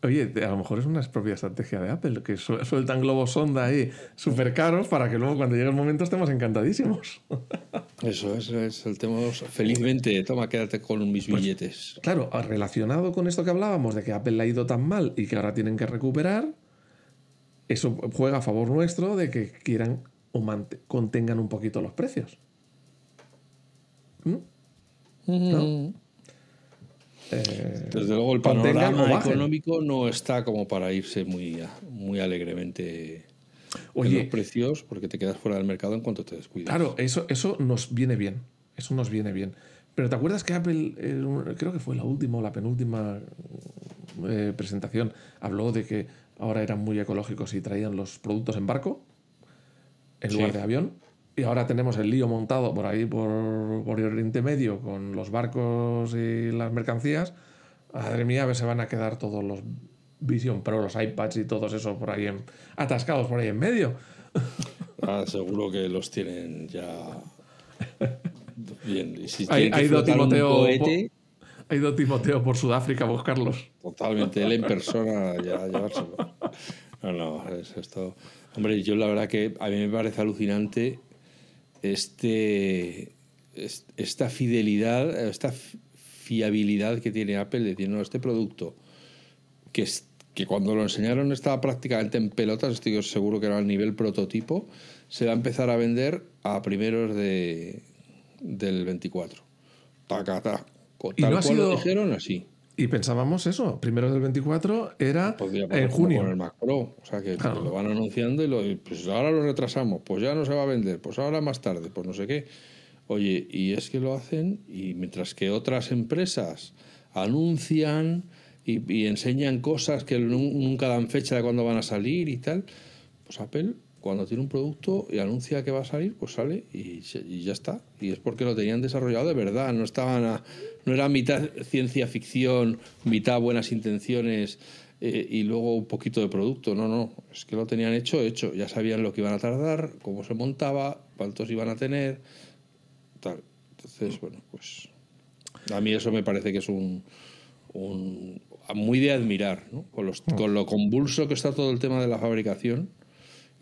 Oye, a lo mejor es una propia estrategia de Apple, que sueltan globos sonda ahí súper caros para que luego cuando llegue el momento estemos encantadísimos. [laughs] Eso es, es el tema. Felizmente, toma, quédate con mis pues, billetes. Claro, relacionado con esto que hablábamos de que Apple le ha ido tan mal y que ahora tienen que recuperar, eso juega a favor nuestro de que quieran o contengan un poquito los precios. ¿Mm? ¿No? Eh, Desde luego el panorama económico no está como para irse muy, muy alegremente Oye, en los precios porque te quedas fuera del mercado en cuanto te descuidas. Claro, eso, eso nos viene bien. Eso nos viene bien. Pero ¿te acuerdas que Apple, creo que fue la última o la penúltima eh, presentación, habló de que ahora eran muy ecológicos y traían los productos en barco en lugar de avión? Y ahora tenemos el lío montado por ahí, por, por Oriente Medio, con los barcos y las mercancías. Madre mía, a ver, se van a quedar todos los Vision Pro, los iPads y todos esos por ahí atascados por ahí en medio. [laughs] Ah, seguro que los tienen ya bien. Y si ha, ido Timoteo, ha ido Timoteo por Sudáfrica a buscarlos. Totalmente, él en persona ya llevárselo. No, no, es esto. Hombre, yo la verdad que a mí me parece alucinante este, esta fidelidad, esta fiabilidad que tiene Apple de decir, no, este producto, que, que cuando lo enseñaron estaba prácticamente en pelotas, estoy seguro que era al nivel prototipo, se va a empezar a vender a primeros de, del 24. Taca, Tal cual lo dijeron, así. Y pensábamos eso, primero del 24 era en junio. Con el Mac Pro, o sea que lo van anunciando y lo, pues ahora lo retrasamos, pues ya no se va a vender, pues ahora más tarde, pues no sé qué. Oye, y es que lo hacen y mientras que otras empresas anuncian y, y enseñan cosas que nunca dan fecha de cuándo van a salir y tal, pues Apple cuando tiene un producto y anuncia que va a salir, pues sale y, ya está. Y es porque lo tenían desarrollado de verdad, no estaban no era mitad ciencia ficción, mitad buenas intenciones eh, y luego un poquito de producto. No, no, es que lo tenían hecho, hecho. Ya sabían lo que iban a tardar, cómo se montaba, cuántos iban a tener, tal. Entonces, bueno, pues a mí eso me parece que es un, un muy de admirar, ¿no? con, los, con lo convulso que está todo el tema de la fabricación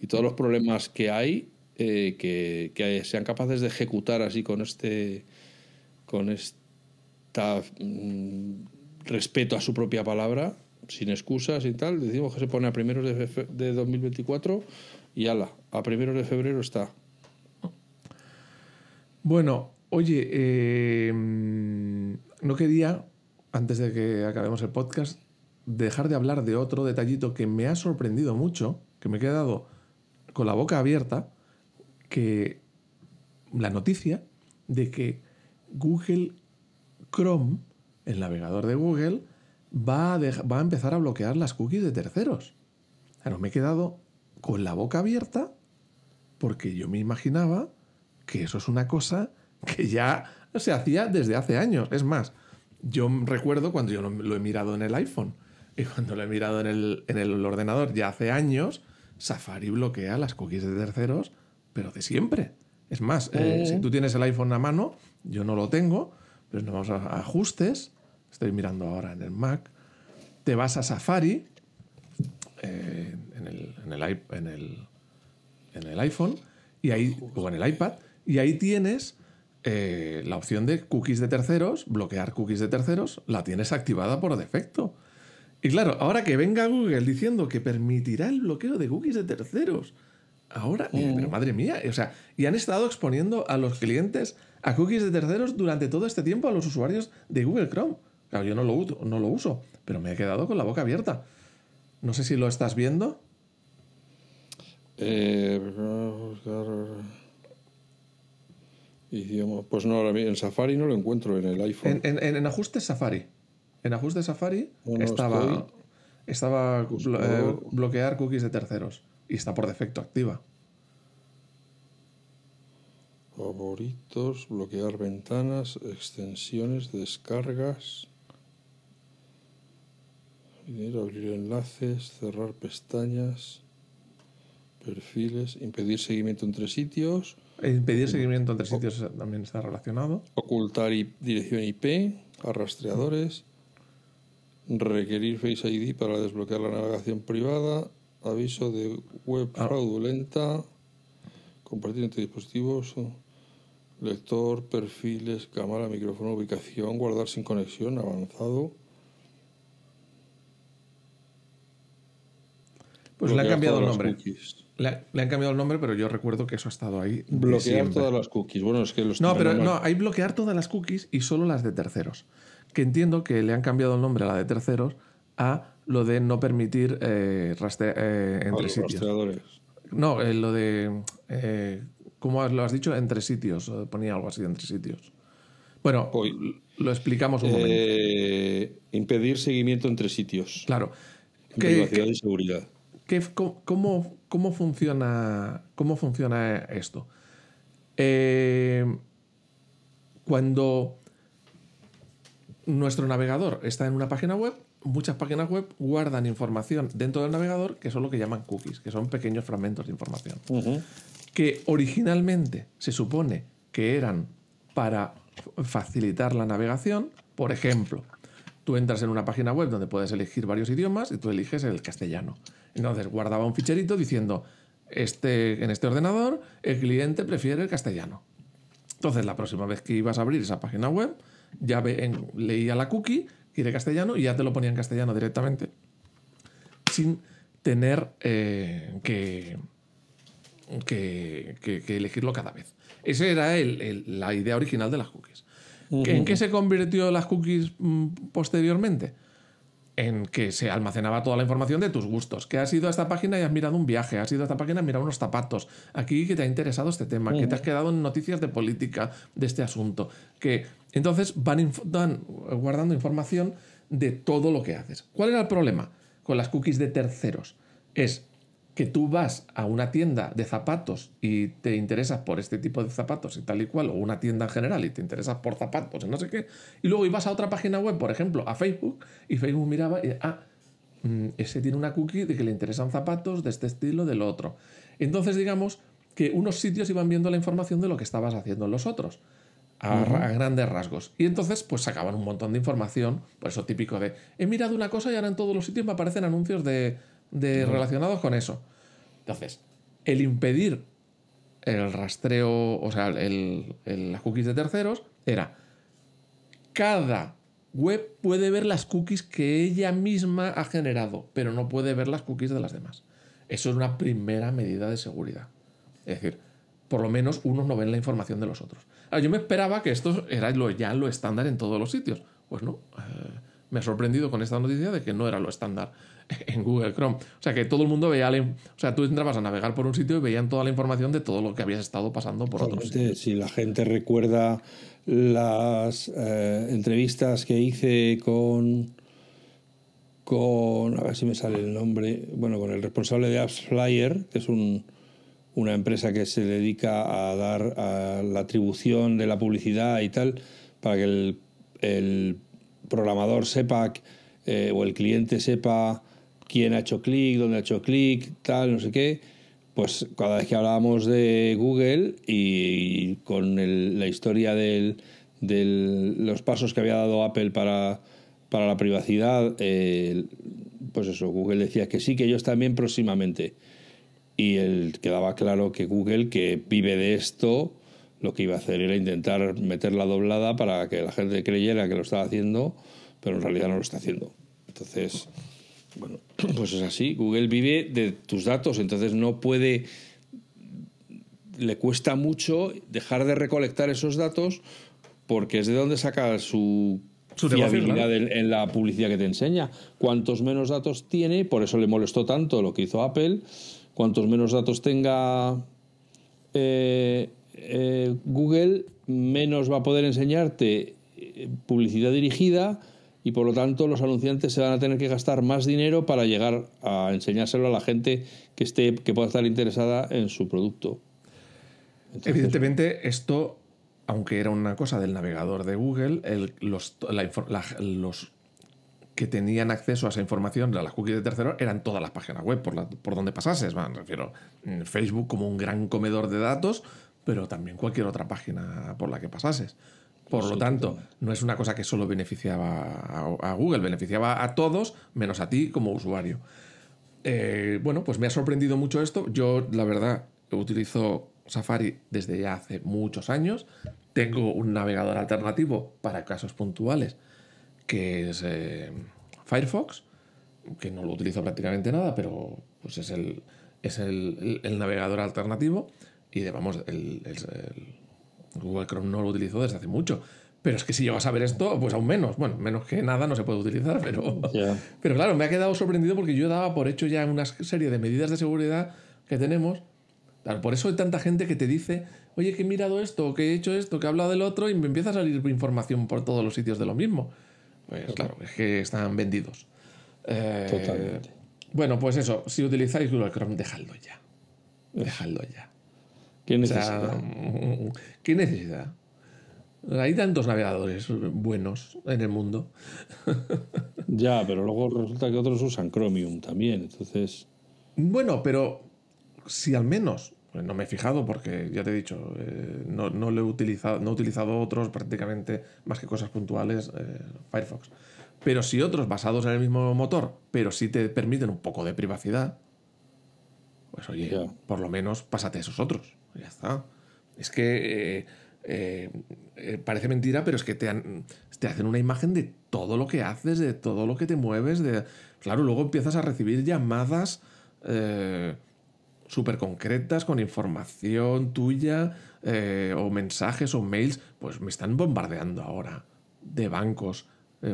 y todos los problemas que hay, eh, que, sean capaces de ejecutar así con este con esta mm, respeto a su propia palabra, sin excusas y tal. Decimos que se pone a primeros de, de 2024 y ala, a primeros de febrero está. Bueno, oye, eh, no quería, antes de que acabemos el podcast, dejar de hablar de otro detallito que me ha sorprendido mucho, que me he quedado con la boca abierta que la noticia de que Google Chrome, el navegador de Google, va a, empezar a bloquear las cookies de terceros. Claro, me he quedado con la boca abierta porque yo me imaginaba que eso es una cosa que ya se hacía desde hace años. Es más, yo recuerdo cuando yo lo he mirado en el iPhone y cuando lo he mirado en el ordenador ya hace años, Safari bloquea las cookies de terceros, pero de siempre. Es más, eh, si tú tienes el iPhone a mano, yo no lo tengo, pero nos vamos a ajustes, estoy mirando ahora en el Mac, te vas a Safari, eh, en, el, en, el, en, el, en, el, iPhone, y ahí, o en el iPad, y ahí tienes eh, la opción de cookies de terceros, bloquear cookies de terceros, la tienes activada por defecto. Y claro, ahora que venga Google diciendo que permitirá el bloqueo de cookies de terceros, ahora, pero madre mía, o sea, y han estado exponiendo a los clientes a cookies de terceros durante todo este tiempo a los usuarios de Google Chrome. Claro, yo no lo, no lo uso, pero me he quedado con la boca abierta. No sé si lo estás viendo. Eh, pues no, en Safari no lo encuentro en el iPhone. En, en ajustes Safari. En ajustes Safari estaba, estaba eh, bloquear cookies de terceros y está por defecto activa. Favoritos, bloquear ventanas, extensiones, descargas. abrir enlaces, cerrar pestañas, perfiles, impedir seguimiento entre sitios. Impedir seguimiento entre sitios también está relacionado. Ocultar dirección IP a rastreadores requerir Face ID para desbloquear la navegación privada, aviso de web ah. fraudulenta, compartir entre dispositivos, lector, perfiles, cámara, micrófono, ubicación, guardar sin conexión, avanzado. Pues le han cambiado el nombre. Le, han cambiado el nombre, pero yo recuerdo que eso ha estado ahí. Bloquear todas las cookies. Bueno, es que los No, pero no, hay bloquear todas las cookies y solo las de terceros que entiendo que le han cambiado el nombre a la de terceros a lo de no permitir eh, eh entre sitios. No, eh, lo de. Eh, ¿Cómo lo has dicho? Entre sitios. Ponía algo así, entre sitios. Bueno, lo explicamos un momento. Impedir seguimiento entre sitios. Claro. Privacidad y seguridad. cómo, cómo, funciona, ¿Cómo funciona esto? cuando nuestro navegador está en una página web, muchas páginas web guardan información dentro del navegador que son lo que llaman cookies, que son pequeños fragmentos de información. Que originalmente se supone que eran para facilitar la navegación. Por ejemplo, tú entras en una página web donde puedes elegir varios idiomas y tú eliges el castellano. Entonces guardaba un ficherito diciendo, este, en este ordenador el cliente prefiere el castellano. Entonces la próxima vez que ibas a abrir esa página web, ya leía la cookie, quiere castellano, y ya te lo ponía en castellano directamente, sin tener eh, que, que, elegirlo cada vez. Esa era la idea original de las cookies. ¿En qué se convirtió las cookies mm, posteriormente? En que se almacenaba toda la información de tus gustos. Que has ido a esta página y has mirado un viaje, has ido a esta página y has mirado unos zapatos. Aquí que te ha interesado este tema, que te has quedado en noticias de política de este asunto. Que entonces van, guardando información de todo lo que haces. ¿Cuál era el problema con las cookies de terceros? Es que tú vas a una tienda de zapatos y te interesas por este tipo de zapatos y tal y cual, o una tienda en general y te interesas por zapatos y no sé qué, y luego ibas a otra página web, por ejemplo, a Facebook, y Facebook miraba y, ah, mm, ese tiene una cookie de que le interesan zapatos de este estilo, del otro. Entonces, digamos que unos sitios iban viendo la información de lo que estabas haciendo en los otros. A, grandes rasgos. Y entonces, pues sacaban un montón de información, por eso típico de, he mirado una cosa y ahora en todos los sitios me aparecen anuncios de de, relacionados con eso. Entonces, el impedir el rastreo, o sea, el, las cookies de terceros, era cada web puede ver las cookies que ella misma ha generado, pero no puede ver las cookies de las demás. Eso es una primera medida de seguridad. Es decir, por lo menos unos no ven la información de los otros. yo me esperaba que esto era lo, ya lo estándar en todos los sitios. Pues no. Eh, me he sorprendido con esta noticia de que no era lo estándar [laughs] en Google Chrome. O sea, que todo el mundo veía, o sea, tú entrabas a navegar por un sitio y veían toda la información de todo lo que habías estado pasando por otros sitios. Si la gente recuerda las eh, entrevistas que hice con con a ver si me sale el nombre, bueno, con el responsable de Apps Flyer, que es un una empresa que se dedica a dar a la atribución de la publicidad y tal, para que el, el programador sepa eh, o el cliente sepa quién ha hecho clic, dónde ha hecho clic, tal, no sé qué. Pues cada vez que hablábamos de Google y, con la historia de los pasos que había dado Apple para, para la privacidad, eh, pues eso, Google decía que sí, que ellos también próximamente. Y él quedaba claro que Google, que vive de esto, lo que iba a hacer era intentar meter la doblada para que la gente creyera que lo estaba haciendo, pero en realidad no lo está haciendo. Entonces, bueno, [clears throat] pues es así. Google vive de tus datos, entonces no puede. Le cuesta mucho dejar de recolectar esos datos porque es de donde saca su, fiabilidad en, la publicidad que te enseña. Cuantos menos datos tiene, por eso le molestó tanto lo que hizo Apple, cuantos menos datos tenga eh, eh, Google, menos va a poder enseñarte eh, publicidad dirigida y por lo tanto los anunciantes se van a tener que gastar más dinero para llegar a enseñárselo a la gente que esté que pueda estar interesada en su producto. Evidentemente esto, aunque era una cosa del navegador de Google, los, que tenían acceso a esa información, a las cookies de terceros, eran todas las páginas web por, por donde pasases. Me refiero Facebook como un gran comedor de datos, pero también cualquier otra página por la que pasases. Por lo tanto, no es una cosa que solo beneficiaba a, Google, beneficiaba a todos, menos a ti como usuario. Eh, bueno, pues me ha sorprendido mucho esto. Yo, la verdad, utilizo Safari desde ya hace muchos años. Tengo un navegador alternativo para casos puntuales, que es eh, Firefox, que no lo utilizo prácticamente nada, pero pues es el, es el, navegador alternativo. Y vamos, el Google Chrome no lo utilizo desde hace mucho. Pero es que si llegas a ver esto, pues aún menos. Bueno, menos que nada no se puede utilizar, pero, pero claro, me ha quedado sorprendido porque yo daba por hecho ya una serie de medidas de seguridad que tenemos. por eso hay tanta gente que te dice, oye, que he mirado esto, que he hecho esto, que he hablado del otro, y me empieza a salir información por todos los sitios de lo mismo. Pues claro, es que están vendidos. Eh, Totalmente. Bueno, pues eso, si utilizáis Google Chrome, dejadlo ya. Dejadlo ya. ¿Qué necesidad? ¿Qué necesidad? Hay tantos navegadores buenos en el mundo. [laughs] ya, pero luego resulta que otros usan Chromium también, entonces... Bueno, pero si al menos, pues no me he fijado porque ya te he dicho, eh, no, no, he utilizado, no he utilizado otros prácticamente más que cosas puntuales, eh, Firefox. Pero si otros basados en el mismo motor, pero sí te permiten un poco de privacidad, pues oye, por lo menos pásate esos otros. Ya está. Es que eh, eh, eh, parece mentira, pero es que te, te hacen una imagen de todo lo que haces, de todo lo que te mueves. De... Claro, luego empiezas a recibir llamadas súper concretas con información tuya o mensajes o mails. Pues me están bombardeando ahora de bancos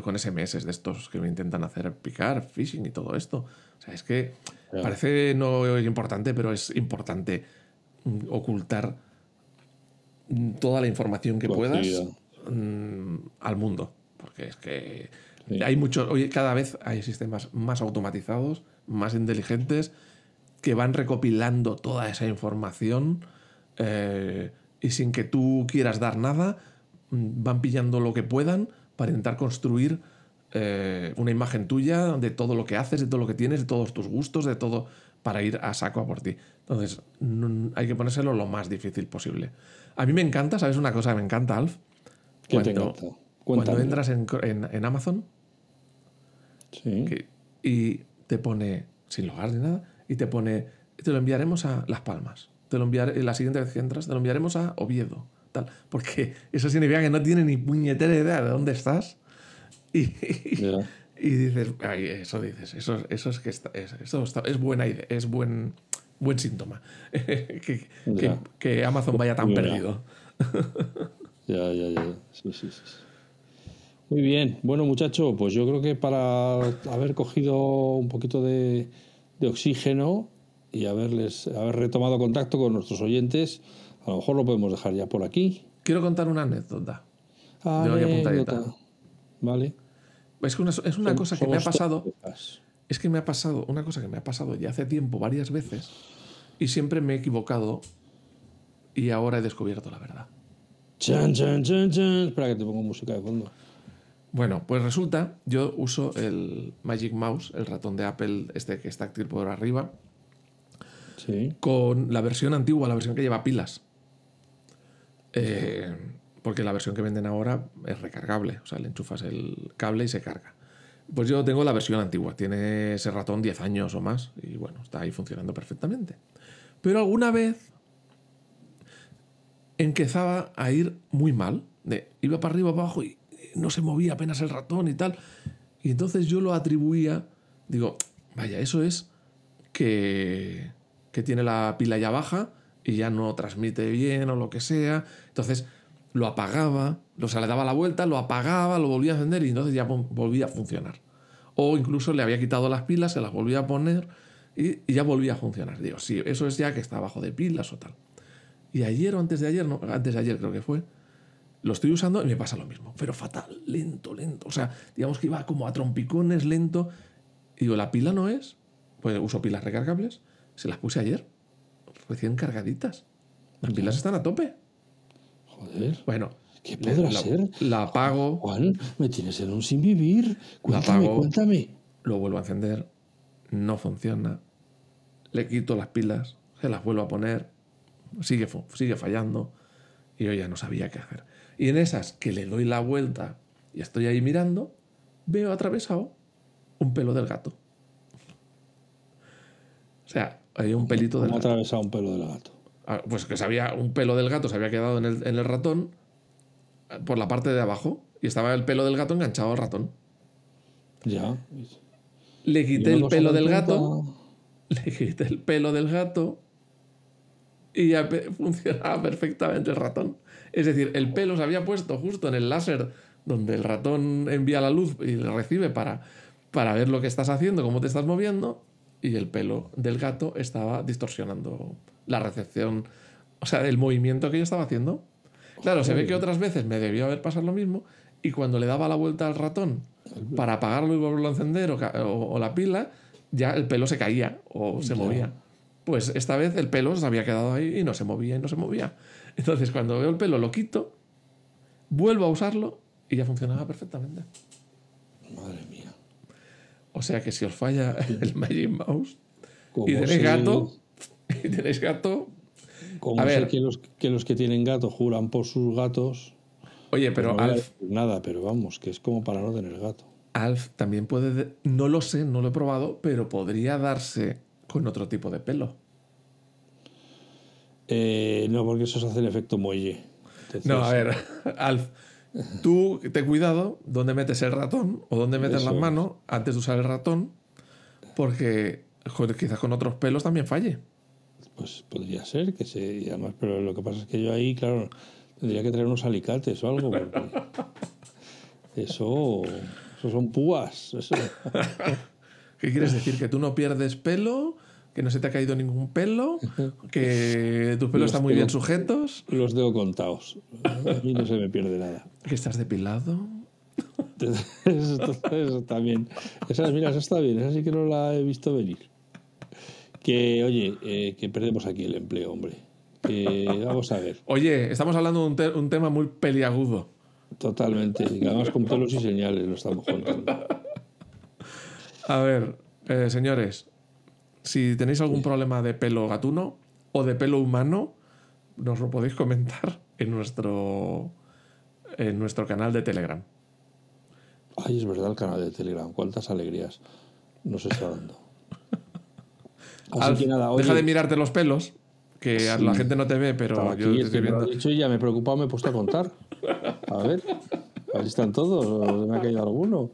con SMS de estos que me intentan hacer picar, phishing y todo esto. O sea, es que parece no importante, pero es importante ocultar toda la información que puedas mm, al mundo. Porque es que hay muchos, hoy cada vez hay sistemas más automatizados, más inteligentes, que van recopilando toda esa información eh, y sin que tú quieras dar nada, mm, van pillando lo que puedan para intentar construir eh, una imagen tuya de todo lo que haces, de todo lo que tienes, de todos tus gustos, de todo para ir a saco a por ti. Entonces, hay que ponérselo lo más difícil posible. A mí me encanta, ¿sabes una cosa que me encanta, Alf? cuando, Cuando entras en, Amazon y te pone, sin logar ni nada, y te pone, te lo enviaremos a Las Palmas. Te lo enviaré, la siguiente vez que entras, te lo enviaremos a Oviedo. Tal, porque [laughs] eso significa que no tiene ni puñetera idea de dónde estás. [laughs] Y, y dices, ay, eso dices, eso, eso es que está, eso es buena idea, es buen, buen síntoma. [laughs] que, que, Amazon vaya tan perdido. ya, ya, ya. Sí, sí, sí. Muy bien. Bueno, muchacho, pues yo creo que para haber cogido un poquito de, de oxígeno y haberles haber retomado contacto con nuestros oyentes, a lo mejor lo podemos dejar ya por aquí. Quiero contar una anécdota. Anécdota. Vale. Es, una, es una cosa que me ha pasado. Es que me ha pasado, una cosa que me ha pasado ya hace tiempo, varias veces, y siempre me he equivocado y ahora he descubierto la verdad. Chan, chan, chan, chan. Espera que te pongo música de fondo. Bueno, pues resulta, yo uso el Magic Mouse, el ratón de Apple, este que está táctil por arriba, Sí. con la versión antigua, la versión que lleva pilas. Eh, porque la versión que venden ahora es recargable, o sea, le enchufas el cable y se carga. Pues yo tengo la versión antigua, tiene ese ratón 10 años o más y bueno, está ahí funcionando perfectamente. Pero alguna vez empezaba a ir muy mal, iba para arriba, para abajo y no se movía apenas el ratón y tal. Y entonces yo lo atribuía, digo, vaya, eso es que, que tiene la pila ya baja y ya no transmite bien o lo que sea. Entonces lo apagaba, o sea, le daba la vuelta, lo apagaba, lo volvía a encender y entonces ya volvía a funcionar. O incluso le había quitado las pilas, se las volvía a poner y, y ya volvía a funcionar. Digo, sí, eso es ya que está abajo de pilas o tal. Y ayer o antes de ayer, no, antes de ayer creo que fue, lo estoy usando y me pasa lo mismo, pero fatal, lento, lento. O sea, digamos que iba como a trompicones, lento. Y digo, la pila no es, pues uso pilas recargables, se las puse ayer, recién cargaditas. Las pilas están a tope. Joder. Bueno, ¿Qué podrá la, ser? La apago, Juan, me tienes en un sin vivir. Cuéntame, apago. cuéntame. lo vuelvo a encender, no funciona. Le quito las pilas, se las vuelvo a poner, sigue, sigue fallando y yo ya no sabía qué hacer. Y en esas que le doy la vuelta y estoy ahí mirando, veo atravesado un pelo del gato. O sea, hay un pelito del ¿Cómo ha gato. atravesado un pelo del gato? Ah, Pues que se había, un pelo del gato se había quedado en el, en el ratón por la parte de abajo y estaba el pelo del gato enganchado al ratón. Ya. Le quité no el pelo del gato. [laughs] le quité el pelo del gato y ya [laughs] funcionaba perfectamente el ratón. Es decir, el pelo se había puesto justo en el láser donde el ratón envía la luz y le recibe para, para ver lo que estás haciendo, cómo te estás moviendo, y el pelo del gato estaba distorsionando la recepción, o sea, el movimiento que yo estaba haciendo. Claro, se ve que otras veces me debió haber pasado lo mismo y cuando le daba la vuelta al ratón para apagarlo y volverlo a encender o, ca- o- o la pila, ya el pelo se caía o se movía. Pues esta vez el pelo se había quedado ahí y no se movía y no se movía. Entonces cuando veo el pelo lo quito, vuelvo a usarlo y ya funcionaba perfectamente. Madre mía. O sea que si os falla el [laughs] Magic Mouse ¿Cómo y tenéis gato, [laughs] y tenéis gato, cómo A sé ver. que los, que los que tienen gato juran por sus gatos? oye, pero no a Alf, nada, pero vamos, que es como para no tener gato. Alf también puede, de- no lo sé, no lo he probado, pero podría darse con otro tipo de pelo. Eh, no, porque eso se hace el efecto muelle. Entonces, No, a ver, [laughs] Alf, tú ten cuidado dónde metes el ratón o dónde metes las manos antes de usar el ratón, porque joder, quizás con otros pelos también falle. Pues podría ser que se. y además, pero lo que pasa es que yo ahí, claro, tendría que traer unos alicates o algo. Porque [laughs] eso. Eso son púas. Eso. ¿Qué quieres decir? ¿Que tú no pierdes pelo? ¿Que no se te ha caído ningún pelo? ¿Que tus pelos Los están muy bien sujetos? Los tengo contados. A mí no se me pierde nada. ¿Que estás depilado? [laughs] Eso, eso también. Esa, mira, esa está bien. Esa sí que no la he visto venir. Que, oye, eh, que perdemos aquí el empleo, hombre. Que, [laughs] vamos a ver. Oye, estamos hablando de un, te- un tema muy peliagudo. Totalmente. Y además con pelos y señales lo estamos contando. A ver, eh, señores, si tenéis algún problema de pelo gatuno o de pelo humano, nos lo podéis comentar en nuestro, en nuestro canal de Telegram. Ay, es verdad el canal de Telegram. Cuántas alegrías nos está dando. Así Alf, que nada, oye, deja de mirarte los pelos, que Sí. la gente no te ve, pero yo te estoy viendo. dicho y ya me he preocupado, me he puesto a contar. A ver, ahí están todos, me ha caído alguno.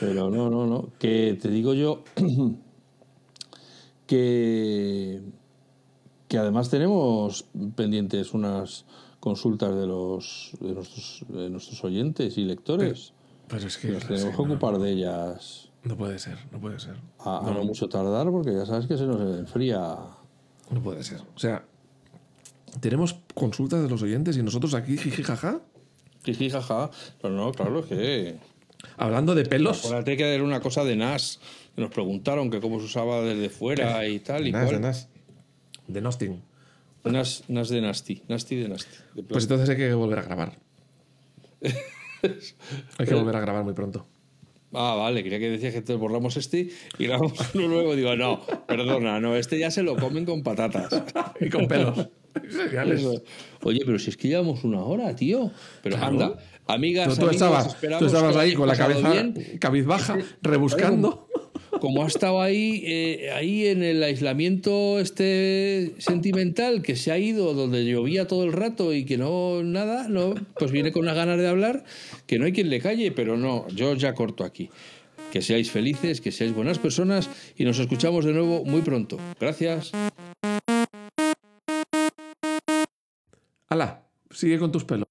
Pero no, no, no. Que te digo yo [clears throat] que, que además tenemos pendientes unas consultas de los de nuestros, de nuestros oyentes y lectores. Pero es que, Nos tenemos que no, ocupar de ellas no puede ser, no puede ser. a, a no mucho tardar porque ya sabes que se nos enfría. No puede ser. O sea, tenemos consultas de los oyentes y nosotros aquí, jiji, jaja, Jiji, jaja. Pero no, claro, que hablando de pelos. Acuérdate que era una cosa de NAS. Que nos preguntaron que cómo se usaba desde fuera y tal y Nas, cual. nas. de Nosting. Nas, nas de Nasty. Nasty de Nasty. de Pues entonces hay que volver a grabar. [laughs] hay que volver a grabar muy pronto. Ah, vale, quería que decías que te borramos este y grabamos uno nuevo. Digo, no, perdona, no, este ya se lo comen con patatas. [laughs] y con pelos. Oye, pero si es que llevamos una hora, tío. Pero Claro. anda, amigas, Tú, tú amigos, estabas, tú estabas ahí con la cabeza cabizbaja, [laughs] rebuscando. Como ha estado ahí, eh, ahí en el aislamiento este sentimental que se ha ido donde llovía todo el rato y que no nada, no, pues viene con las ganas de hablar, que no hay quien le calle, pero no, yo ya corto aquí. Que seáis felices, que seáis buenas personas y nos escuchamos de nuevo muy pronto. Gracias. Ala, sigue con tus pelos.